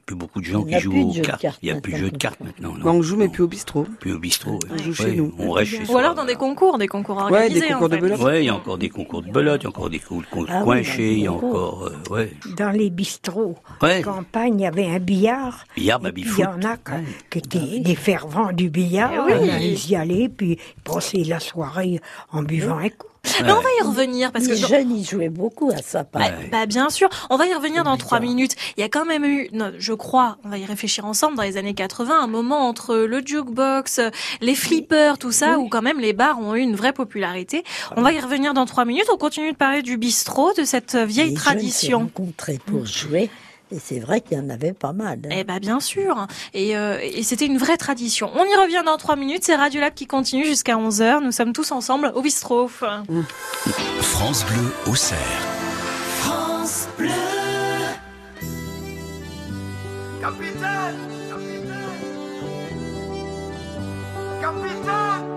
plus beaucoup de gens Il n'y qui a jouent plus de aux cartes. cartes Il n'y a plus de jeux de cartes maintenant. Non, on joue mais Non, plus au bistrot. plus au bistrot. On joue Ouais, chez nous. On reste chez Ou soi. alors dans des concours, des concours Ouais, des organisés. concours en de belote. Ouais, il y a encore des concours de belote, il y a encore des concours de Ah oui, coinchés, il y a dans les concours. encore, euh, ouais. Dans les bistrots, Ouais. campagne, il y avait un billard. Billard, Et baby puis, foot. Il y en a qui- qui étaient des fervents du billard. Eh oui. Ils y allaient, puis ils passaient la soirée en buvant un coup. Mais on va y revenir parce que Les jeunes, ils jouaient beaucoup à ça. par Bah, exemple. bah, bien sûr, on va y revenir dans trois minutes. Il y a quand même eu, non, je crois, on va y réfléchir ensemble, dans les années 80, un moment entre le jukebox, les flippers, tout ça, où quand même les bars ont eu une vraie popularité. On va y revenir dans trois minutes. On continue de parler du bistrot, de cette vieille Les jeunes se tradition. rencontraient pour jouer. Et c'est vrai qu'il y en avait pas mal. hein. Eh ben bien sûr, et, euh, et c'était une vraie tradition. On y revient dans trois minutes, c'est Radiolab qui continue jusqu'à 11h, nous sommes tous ensemble au bistrot. France Bleu au cerf. France Bleu. Capitaine Capitaine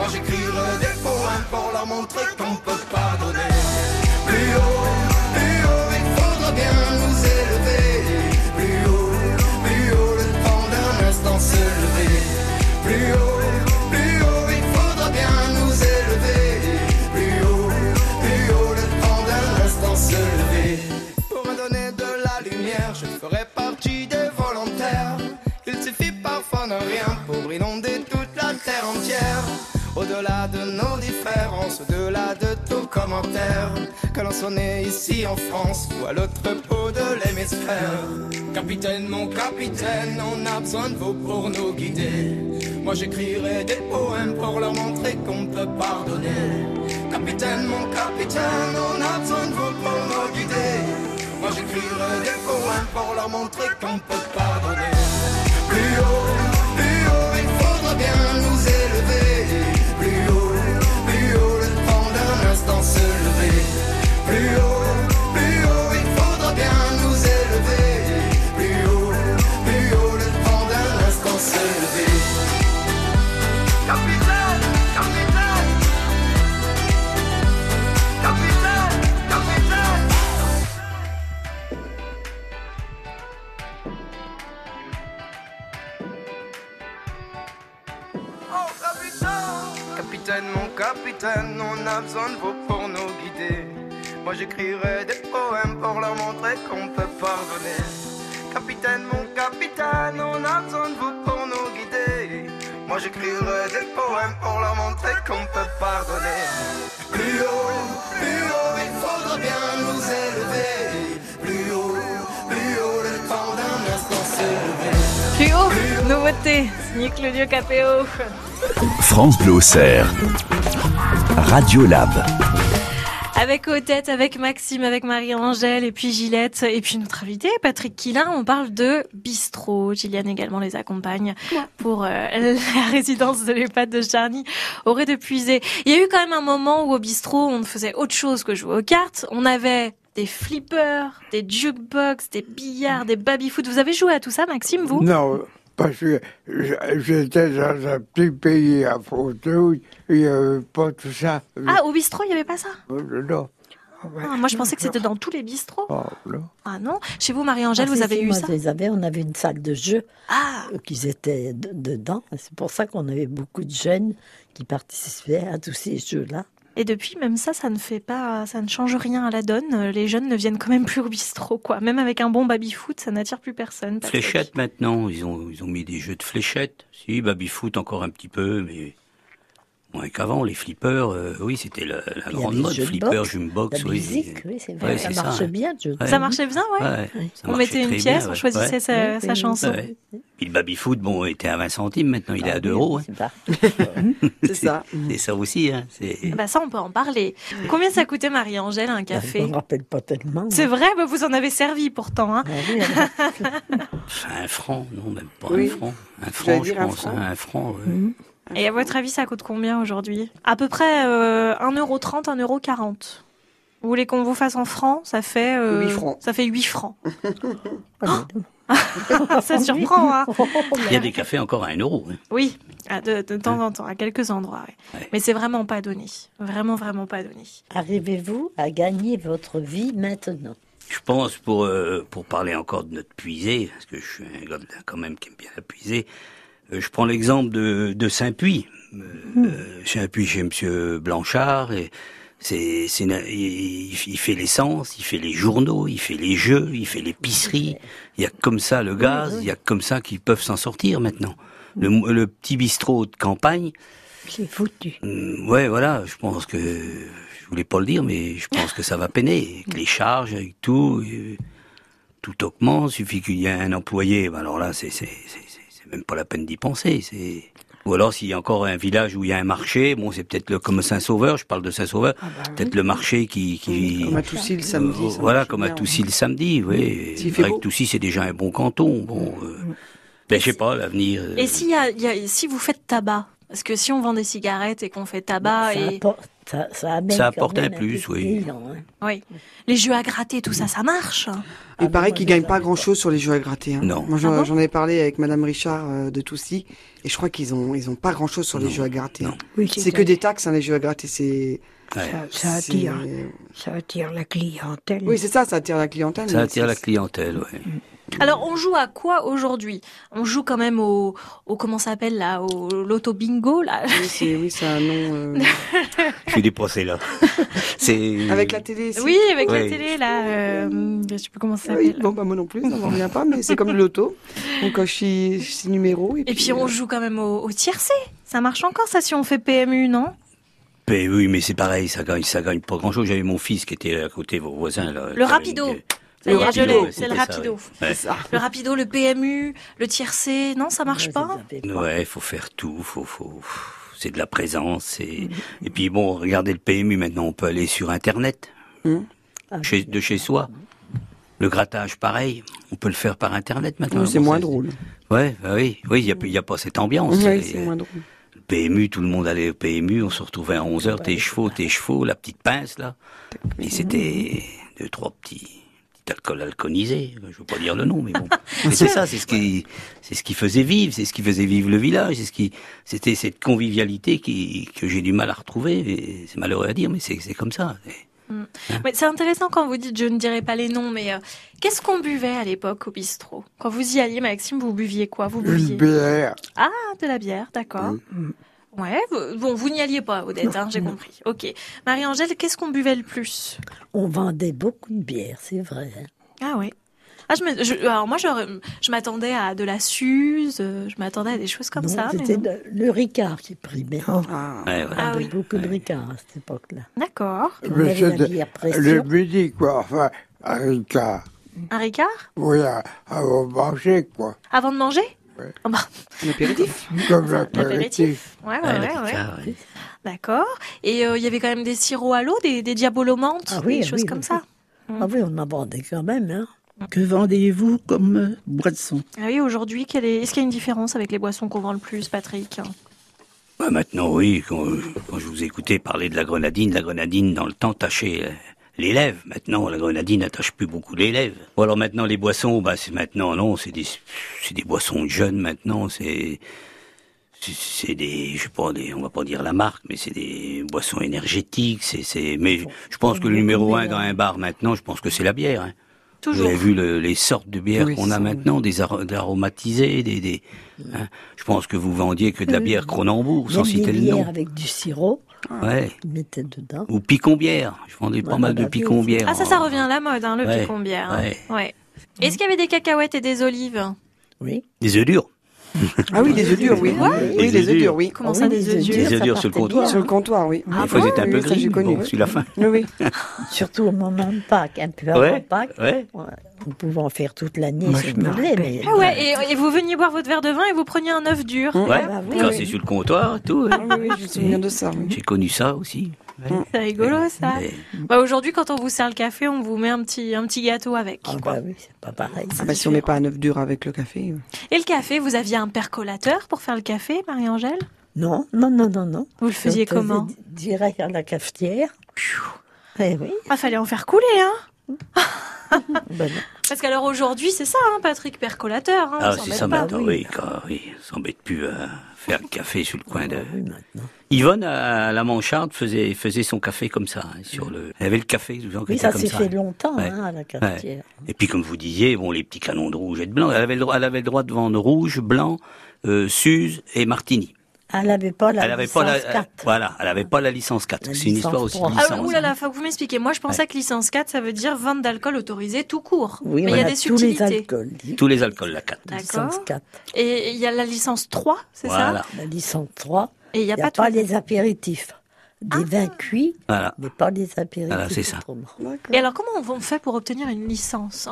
Moi j'écrirai des poèmes pour leur montrer qu'on peut pardonner. Plus haut, plus haut, il faudra bien nous élever. Plus haut, plus haut, le temps d'un instant se lever. Plus haut, Au-delà de nos différences, au-delà de tout commentaire, que l'on soit né ici en France ou à l'autre bout de l'hémisphère. Capitaine, mon capitaine, on a besoin de vous pour nous guider. Moi j'écrirai des poèmes pour leur montrer qu'on peut pardonner. Capitaine, mon capitaine, on a besoin de vous pour nous guider. Moi j'écrirai des poèmes pour leur montrer qu'on peut pardonner. Plus signé Claudio Capéo. France Bleu. Radio Lab. Avec Odette, avec Maxime, avec Marie-Angèle et puis Gillette et puis notre invité Patrick Quillin, on parle de bistrot. Gilliane également les accompagne pour euh, la résidence de l'EHPAD de Charny au rez de Puisé. Il y a eu quand même un moment où au bistrot on ne faisait autre chose que jouer aux cartes. On avait des flippers, des jukebox, des billards, des baby-foot. Vous avez joué à tout ça, Maxime, vous? Non, parce que je- j'étais dans un petit pays à photo, il n'y avait pas tout ça. Ah, au bistrot, il n'y avait pas ça? Euh, Non. Ah, Moi, je pensais que c'était dans tous les bistrots. Oh, non. Ah non? Chez vous, Marie-Angèle, Ah, vous avez si, eu moi, ça? je les avais, on avait une salle de jeu Ah euh, qu'ils étaient de- dedans. C'est pour ça qu'on avait beaucoup de jeunes qui participaient à tous ces jeux-là. Et depuis, même ça, ça ne fait pas, ça ne change rien à la donne. Les jeunes ne viennent quand même plus au bistrot, quoi. Même avec un bon baby-foot, ça n'attire plus personne. Fléchettes maintenant, ils ont, ils ont mis des jeux de fléchettes. Si, baby-foot encore un petit peu, mais moins qu'avant. Les flippers, euh, oui, c'était la, grande mode. les jeux de Flipper, boxe, jukebox, la oui. musique, oui, c'est vrai, Ouais, ça marche hein. bien, je Ouais. Ça marchait bien, ouais. On marchait mettait une pièce, bien, on choisissait Ouais. sa, Oui, sa oui, chanson. Ouais. Puis le baby-foot, bon, était à 20 centimes, maintenant il est Ah à oui, 2 euros. hein. c'est C'est ça. C'est ça aussi, hein. C'est... Bah ça, on peut en parler. Combien ça coûtait, Marie-Angèle, un Je café ne me rappelle pas tellement. C'est moi. vrai, bah, vous en avez servi pourtant. Hein. Ah Un franc, non, même pas Oui. un franc. Un franc, je pense, hein, un franc. Et à votre avis, ça coûte combien aujourd'hui? À peu près euh, 1,30€, 1,40€. Vous voulez qu'on vous fasse en francs? Ça fait euh, 8 francs. Ça fait 8 francs. Ah, ça surprend, hein Il y a des cafés encore à 1 euro. hein. Oui, à de, de temps en temps, à quelques endroits. ouais. Ouais. Mais c'est vraiment pas donné. Vraiment, vraiment pas donné. Arrivez-vous à gagner votre vie maintenant? Je pense, pour, euh, pour parler encore de notre puisée, parce que je suis un gars quand même qui aime bien la puisée, euh, je prends l'exemple de, de Saint-Puy. Euh, euh, Saint-Puy chez Monsieur Blanchard, et c'est, il, il fait l'essence, il fait les journaux, il fait les jeux, il fait l'épicerie. Il y a comme ça le gaz, il y a comme ça qu'ils peuvent s'en sortir maintenant. Le, le petit bistrot de campagne, C'est foutu. Mm, Ouais, voilà, je pense que je voulais pas le dire, mais je pense que ça va peiner avec les charges, avec tout, euh, tout augmente. Suffit qu'il y ait un employé, ben alors là, c'est même pas la peine d'y penser. C'est ou alors s'il y a encore un village où il y a un marché, bon, c'est peut-être le comme Saint-Sauveur. Je parle de Saint-Sauveur, peut-être le marché qui qui Comme à Toussy le samedi. euh, ça voilà, comme à. Toussy le samedi, oui. C'est vrai beau. que Toussy c'est déjà un bon canton. Bon, euh, ben je sais pas l'avenir. euh, Et s'il y a, il y a- si vous faites tabac Parce que si on vend des cigarettes et qu'on fait tabac ça, et apporte, ça, ça amène Ça apporte un plus, oui. hein. oui, les jeux à gratter, tout ça, ça marche. Il Ah, paraît qu'ils je gagnent pas grand chose sur les jeux à gratter. hein. Non. Moi, j'en Ah bon j'en avais parlé avec Madame Richard euh, de Toussy, et je crois qu'ils ont, ils ont pas grand chose sur les jeux à gratter. Non. hein. Oui, C'est que des taxes, hein, les jeux à gratter. C'est. ouais. Ça, ça attire, c'est- ça attire la clientèle. Oui, c'est ça, ça attire la clientèle. Ça attire la clientèle, ouais. Alors, on joue à quoi aujourd'hui? On joue quand même au, au comment ça s'appelle là, au loto bingo là? Oui, c'est oui, c'est un nom. euh, Je suis dépassé là. C'est Avec la télé. Oui, avec la télé là. euh, je sais plus comment ça Oui, s'appelle. bon, bah, moi non plus, ça m'en revient pas, mais c'est comme le loto. On coche six, six numéros. Et, Et puis on euh, joue quand même au, au tiercé. Ça marche encore ça si on fait PMU, non? Mais oui, mais c'est pareil, ça gagne, ça gagne pas grand chose. J'avais mon fils qui était à côté, vos voisins là. Le rapido. Le rapido, c'est le ça, rapido. ouais. ça. Le rapido, le PMU, le tiercé, non, ça marche pas. Ouais, faut faire tout, faut, faut, c'est de la présence. c'est- Et puis bon, regardez le PMU maintenant, on peut aller sur Internet, Ah, chez, de chez soi. Le grattage, pareil, on peut le faire par Internet maintenant. Oui, c'est moins drôle. Ouais, bah oui, oui, il y a, il y a pas cette ambiance. Oui, Et- c'est moins drôle. Le PMU, tout le monde allait au PMU, on se retrouvait à 11h, tes chevaux, tes chevaux, la petite pince là. Et c'était deux, trois petits, petits alcools alcoolisés, je veux pas dire le nom, mais bon. C'est ça, c'est ce qui, c'est ce qui faisait vivre, c'est ce qui faisait vivre le village, c'est ce qui, c'était cette convivialité qui, que j'ai du mal à retrouver, et c'est malheureux à dire, mais c'est, c'est comme ça. Mais c'est intéressant quand vous dites, je ne dirai pas les noms, mais euh, qu'est-ce qu'on buvait à l'époque au bistrot? Quand vous y alliez, Maxime, vous buviez quoi? Vous buviez Une bière. Ah, de la bière, d'accord. Ouais, vous- bon, vous n'y alliez pas, Odette, hein, j'ai compris. Ok. Marie-Angèle, qu'est-ce qu'on buvait le plus? On vendait beaucoup de bière, c'est vrai. hein. Ah oui. Ah, je me- je- alors moi, j'aurais- je m'attendais à de la Suze, euh, je m'attendais à des choses comme Non, ça. mais C'était le, le Ricard qui primait. Ouais, ouais. On Ah avait oui. beaucoup de Ricard à cette époque-là. D'accord. Le midi, quoi. Enfin, un Ricard. Un Ricard? Oui, avant de manger, quoi. Avant de manger? Ouais. Ah Un apéritif. Comme L'apéritif. l'apéritif. Ouais, ouais, Ouais, le ouais, ouais. D'accord. Et euh, il y avait quand même des sirops à l'eau, des, des diabolomantes, Ah oui, des ah choses oui, comme oui, ça. Ah oui, on en vendait quand même. Hein. Que vendez-vous comme euh, boisson? Ah oui, aujourd'hui, est... est-ce qu'il y a une différence avec les boissons qu'on vend le plus, Patrick? Bah, maintenant, oui, quand, quand je vous écoutais parler de la grenadine, la grenadine, dans le temps, tachait euh, lèvres. Maintenant, la grenadine n'attache plus beaucoup les lèvres. Ou alors maintenant, les boissons, bah, c'est maintenant, non, c'est des, c'est des boissons jeunes maintenant, c'est, c'est- des, je sais pas, des, on va pas dire la marque, mais c'est des boissons énergétiques, c'est, c'est, mais je pense que le numéro un dans un bar maintenant, je pense que c'est la bière, hein. Toujours. Vous avez vu le- les sortes de bières Oui, qu'on a maintenant, des, ar- des des, des hein. je pense que vous vendiez que de la bière Cronenbourg, sans citer des le nom. bières avec du sirop, Ouais. mettaient dedans. Ou picon-bière. Je vendais pas Ouais, mal bah de oui, picon-bière. Ah, ça, ça revient à la mode, hein, le Ouais, picon-bière. hein. ouais. Ouais. Est-ce qu'il y avait des cacahuètes et des olives? Oui. Des œufs durs. Ah oui, des œufs durs, oui. Oui, des œufs durs, oui. Comment Ah ça, oui, des œufs durs Des œufs durs sur le comptoir. Sur le comptoir, oui. Des fois, c'était un peu gris, j'ai connu. la fin. Oui, oui. Surtout au moment de Pâques, un peu avant Ouais, Pâques. On pouvait en faire toute l'année Moi, si je on me voulait. rappelle. Mais... Ah ouais, et, et vous veniez boire votre verre de vin et vous preniez un œuf dur. Ouais, bah oui, oui. sur le comptoir et tout. Ah hein. oui, oui, je me souviens de ça. oui. J'ai connu ça aussi. C'est rigolo, ça. Bah, aujourd'hui, quand on vous sert le café, on vous met un petit, un petit gâteau avec. Ah quoi. bah oui, c'est pas pareil. Ah bah, si on met pas un œuf dur avec le café. euh. Et le café, vous aviez un percolateur pour faire le café, Marie-Angèle? Non, non, non, non, non. Vous le faisiez comment? di- Direct à la cafetière. Eh oui. Ah, fallait en faire couler, hein Ben. Parce qu'alors aujourd'hui, c'est ça, hein, Patrick, percolateur. Hein, Ah, c'est ça pas. maintenant, oui. Quand, oui, on s'embête plus à faire le café sur le coin de... Oui, maintenant. Yvonne, à la Mancharde, faisait, faisait son café comme ça, hein, sur le... Elle avait le café, qui Oui, ça s'est fait longtemps Ouais. hein, à la cafetière. Et puis, comme vous disiez, bon, les petits canons de rouge et de blanc, elle avait le droit, elle avait le droit de vendre rouge, blanc, euh, Suze et Martini. Elle n'avait pas la elle avait licence pas la, 4. voilà, elle avait pas la licence 4. La C'est une histoire aussi. Ah, oulala, faut que vous m'expliquiez. Moi, je pensais que licence 4, ça veut dire vente d'alcool autorisé tout court. Oui, Mais il y a a des tous les subtilités. alcools. Tous les alcools, la 4. D'accord. Licence 4. Et il y a la licence 3, c'est Voilà. ça La licence 3. Et il n'y a, n'y a pas, pas les apéritifs. Des vins cuits, Voilà. mais pas les apéritifs. Voilà, c'est ça. Et alors, comment on fait pour obtenir une licence?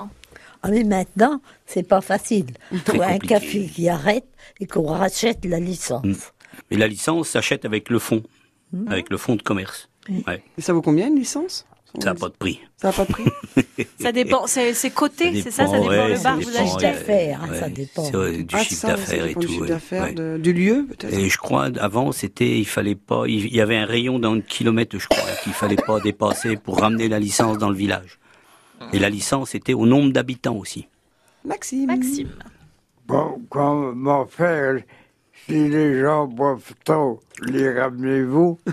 Ah, mais maintenant, c'est pas facile. Il faut un café qui arrête et qu'on rachète la licence. Mm. Mais la licence s'achète avec le fonds, avec le fonds de commerce. Ouais. Et ça vaut combien une licence? Ça n'a pas de prix. Ça n'a pas de prix? Ça dépend, c'est c'est coté, c'est ça, ça dépend ouais, le bar vous d'affaires, ouais, ça dépend. du Ah, chiffre d'affaires et dépend du tout. chiffre d'affaires, ouais. du lieu peut-être Et je crois, avant, c'était, il fallait pas, il il y avait un rayon d'un kilomètre, je crois, qu'il fallait pas dépasser pour ramener la licence dans le village. Et la licence était au nombre d'habitants aussi. Maxime. Maxime. Bon, comment faire si les gens boivent trop Les ramenez-vous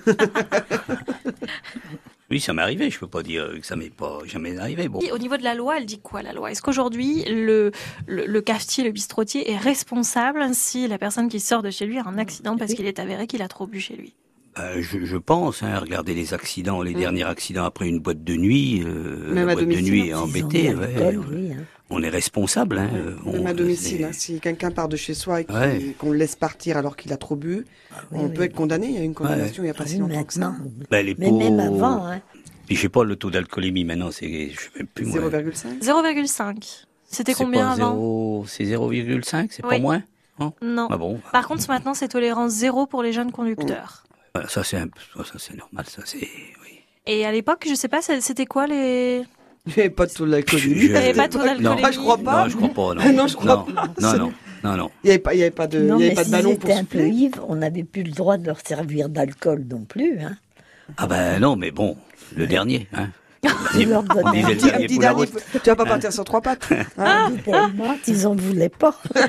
Oui, ça m'est arrivé. Je peux pas dire que ça m'est pas jamais arrivé. Bon. Et Au niveau de la loi, elle dit quoi la loi? Est-ce qu'aujourd'hui le, le, le cafetier, le bistrotier est responsable si la personne qui sort de chez lui a un accident parce qu'il est avéré qu'il a trop bu chez lui? Euh, je, je pense, hein, regardez les accidents, les derniers accidents après une boîte de nuit. euh, Même la à boîte de nuit est hein. embêtée. Ouais. oui, hein. On est responsable. Hein, on- Même à domicile, hein, si quelqu'un part de chez soi et Ouais. qu'on le laisse partir alors qu'il a trop bu, on oui, peut être condamné. Il y a une condamnation il n'y a pas Ah si longtemps que ça. Ben, les Mais même avant, hein. Puis je sais pas le taux d'alcoolémie maintenant, c'est je sais même plus. moi. 0,5 0,5. C'était combien avant zéro- C'est 0,5, c'est pas moins Non. Non. Ah bon Par contre, maintenant, c'est tolérance zéro pour les jeunes conducteurs. Voilà, Ça c'est un peu- ça c'est normal, ça c'est. oui. Et à l'époque, je sais pas, c'était quoi les. Il n'y avait pas de taux d'alcoolémie. Je- Il n'y avait pas de taux Non. d'alcoolémie Ah, je crois pas. Non, je crois pas. Non, Non, je crois non, pas. Non, non, non, non. Il n'y avait pas, il y avait pas de, il Non, y avait pas de s'ils ballon pour étaient un peu ivres, on n'avait plus le droit de leur servir d'alcool non plus. Hein. Ah ben non, mais bon, le dernier. Hein. Ils leur un Petit- petit dernier, tu vas pas partir sur trois pattes. hein. tellement qu'ils en voulaient pas.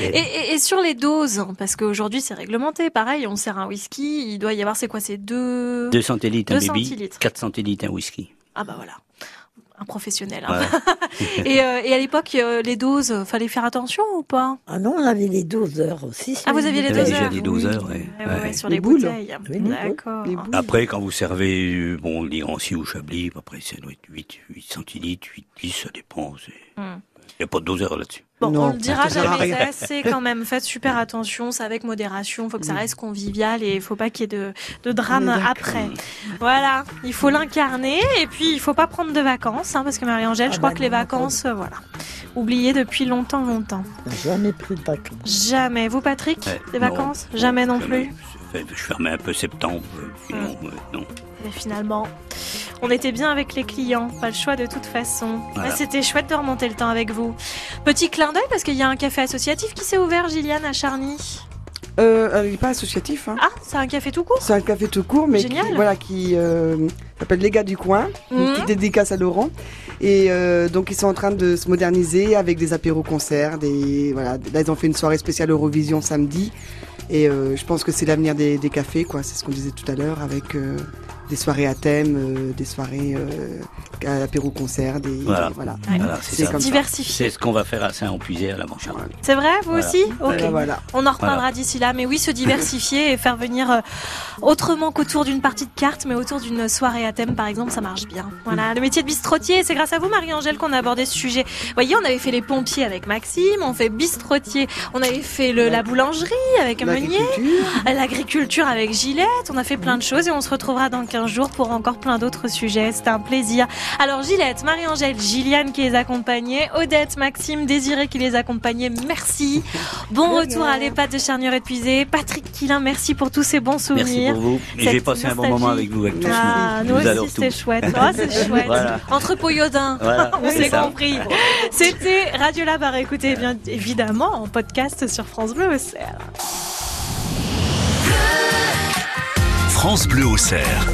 Et, et- et sur les doses, parce qu'aujourd'hui c'est réglementé, pareil, on sert un whisky, il doit y avoir, c'est quoi, c'est deux. 2 centilitres un Deux baby, centilitres. 4 centilitres un whisky. Ah bah voilà. Un professionnel. hein. et, euh, et à l'époque, euh, les doses, euh, fallait faire attention ou pas? Ah non, on avait les doseurs aussi. Ah, vous aviez les Il y avait doseurs déjà des doseurs, ouais. Ouais, ouais, Ouais. sur Les les, boules. bouteilles. Oui, les boules. D'accord. Après, quand vous servez, euh, bon, l'Irancy ou Chablis, après, ça doit être 8, 8 centilitres, 8, 10, ça dépend. c'est- Hmm. Il n'y a pas de doseur là-dessus. Bon, Non, on le dira jamais assez quand même. Faites super attention, c'est avec modération. faut que ça reste convivial et il faut pas qu'il y ait de, de drame après. Voilà, il faut l'incarner et puis il faut pas prendre de vacances hein, parce que Marie-Angèle, Ah je crois bah que les vacances, euh, voilà, oubliées depuis longtemps, longtemps. Jamais pris de vacances. Jamais. Vous, Patrick, Ouais, des non, vacances? Jamais non plus? Je fermais un peu septembre, euh, sinon, euh, non. Mais finalement, on était bien avec les clients, pas le choix de toute façon. Voilà. Ouais, C'était chouette de remonter le temps avec vous. Petit clin d'œil parce qu'il y a un café associatif qui s'est ouvert, Gilliane, à Charny. Euh, euh, il n'est pas associatif. Hein. Ah, c'est un café tout court C'est un café tout court, mais Génial. qui, voilà, qui euh, s'appelle Les gars du coin, une Mhm. petite dédicace à Laurent. Et euh, donc ils sont en train de se moderniser avec des apéros concerts, des voilà. Là ils ont fait une soirée spéciale Eurovision samedi. Et je pense que c'est l'avenir des, des cafés, quoi. C'est ce qu'on disait tout à l'heure, avec des soirées à thème, euh, des soirées euh, apéro concert, des Voilà. des- voilà. Voilà, c'est. Diversifié. C'est ce qu'on va faire à Saint-Empuisé à la manche. C'est vrai, vous Voilà. aussi Ok. Voilà, voilà. On en reparlera Voilà. d'ici là, mais oui, se diversifier et faire venir euh, autrement qu'autour d'une partie de cartes, mais autour d'une soirée à thème, par exemple, ça marche bien. Voilà, le métier de bistrotier, c'est grâce à vous, Marie-Angèle, qu'on a abordé ce sujet. Vous voyez, on avait fait les pompiers avec Maxime, on fait bistrotier, on avait fait le, la boulangerie avec Meunier, l'agriculture avec Gillette, on a fait plein de choses et on se retrouvera dans 15 jours pour encore plein d'autres sujets. C'était un plaisir. Alors, Gillette, Marie-Angèle, Gilliane qui les accompagnait, Odette, Maxime, Désiré qui les accompagnait, merci. Bon De retour à l'EHPAD de Charnier épuisé. Patrick Quillin, merci pour tous ces bons Merci souvenirs. pour vous. Et j'ai passé un bon moment avec vous, avec tous. Ah, nous adore aussi, c'était chouette. Oh, c'est chouette. Voilà. Entre Poyodin, Voilà, on c'est s'est compris. C'était Radio Lab à réécouter, bien évidemment, en podcast sur France Bleu Auxerre. France Bleu au cerf.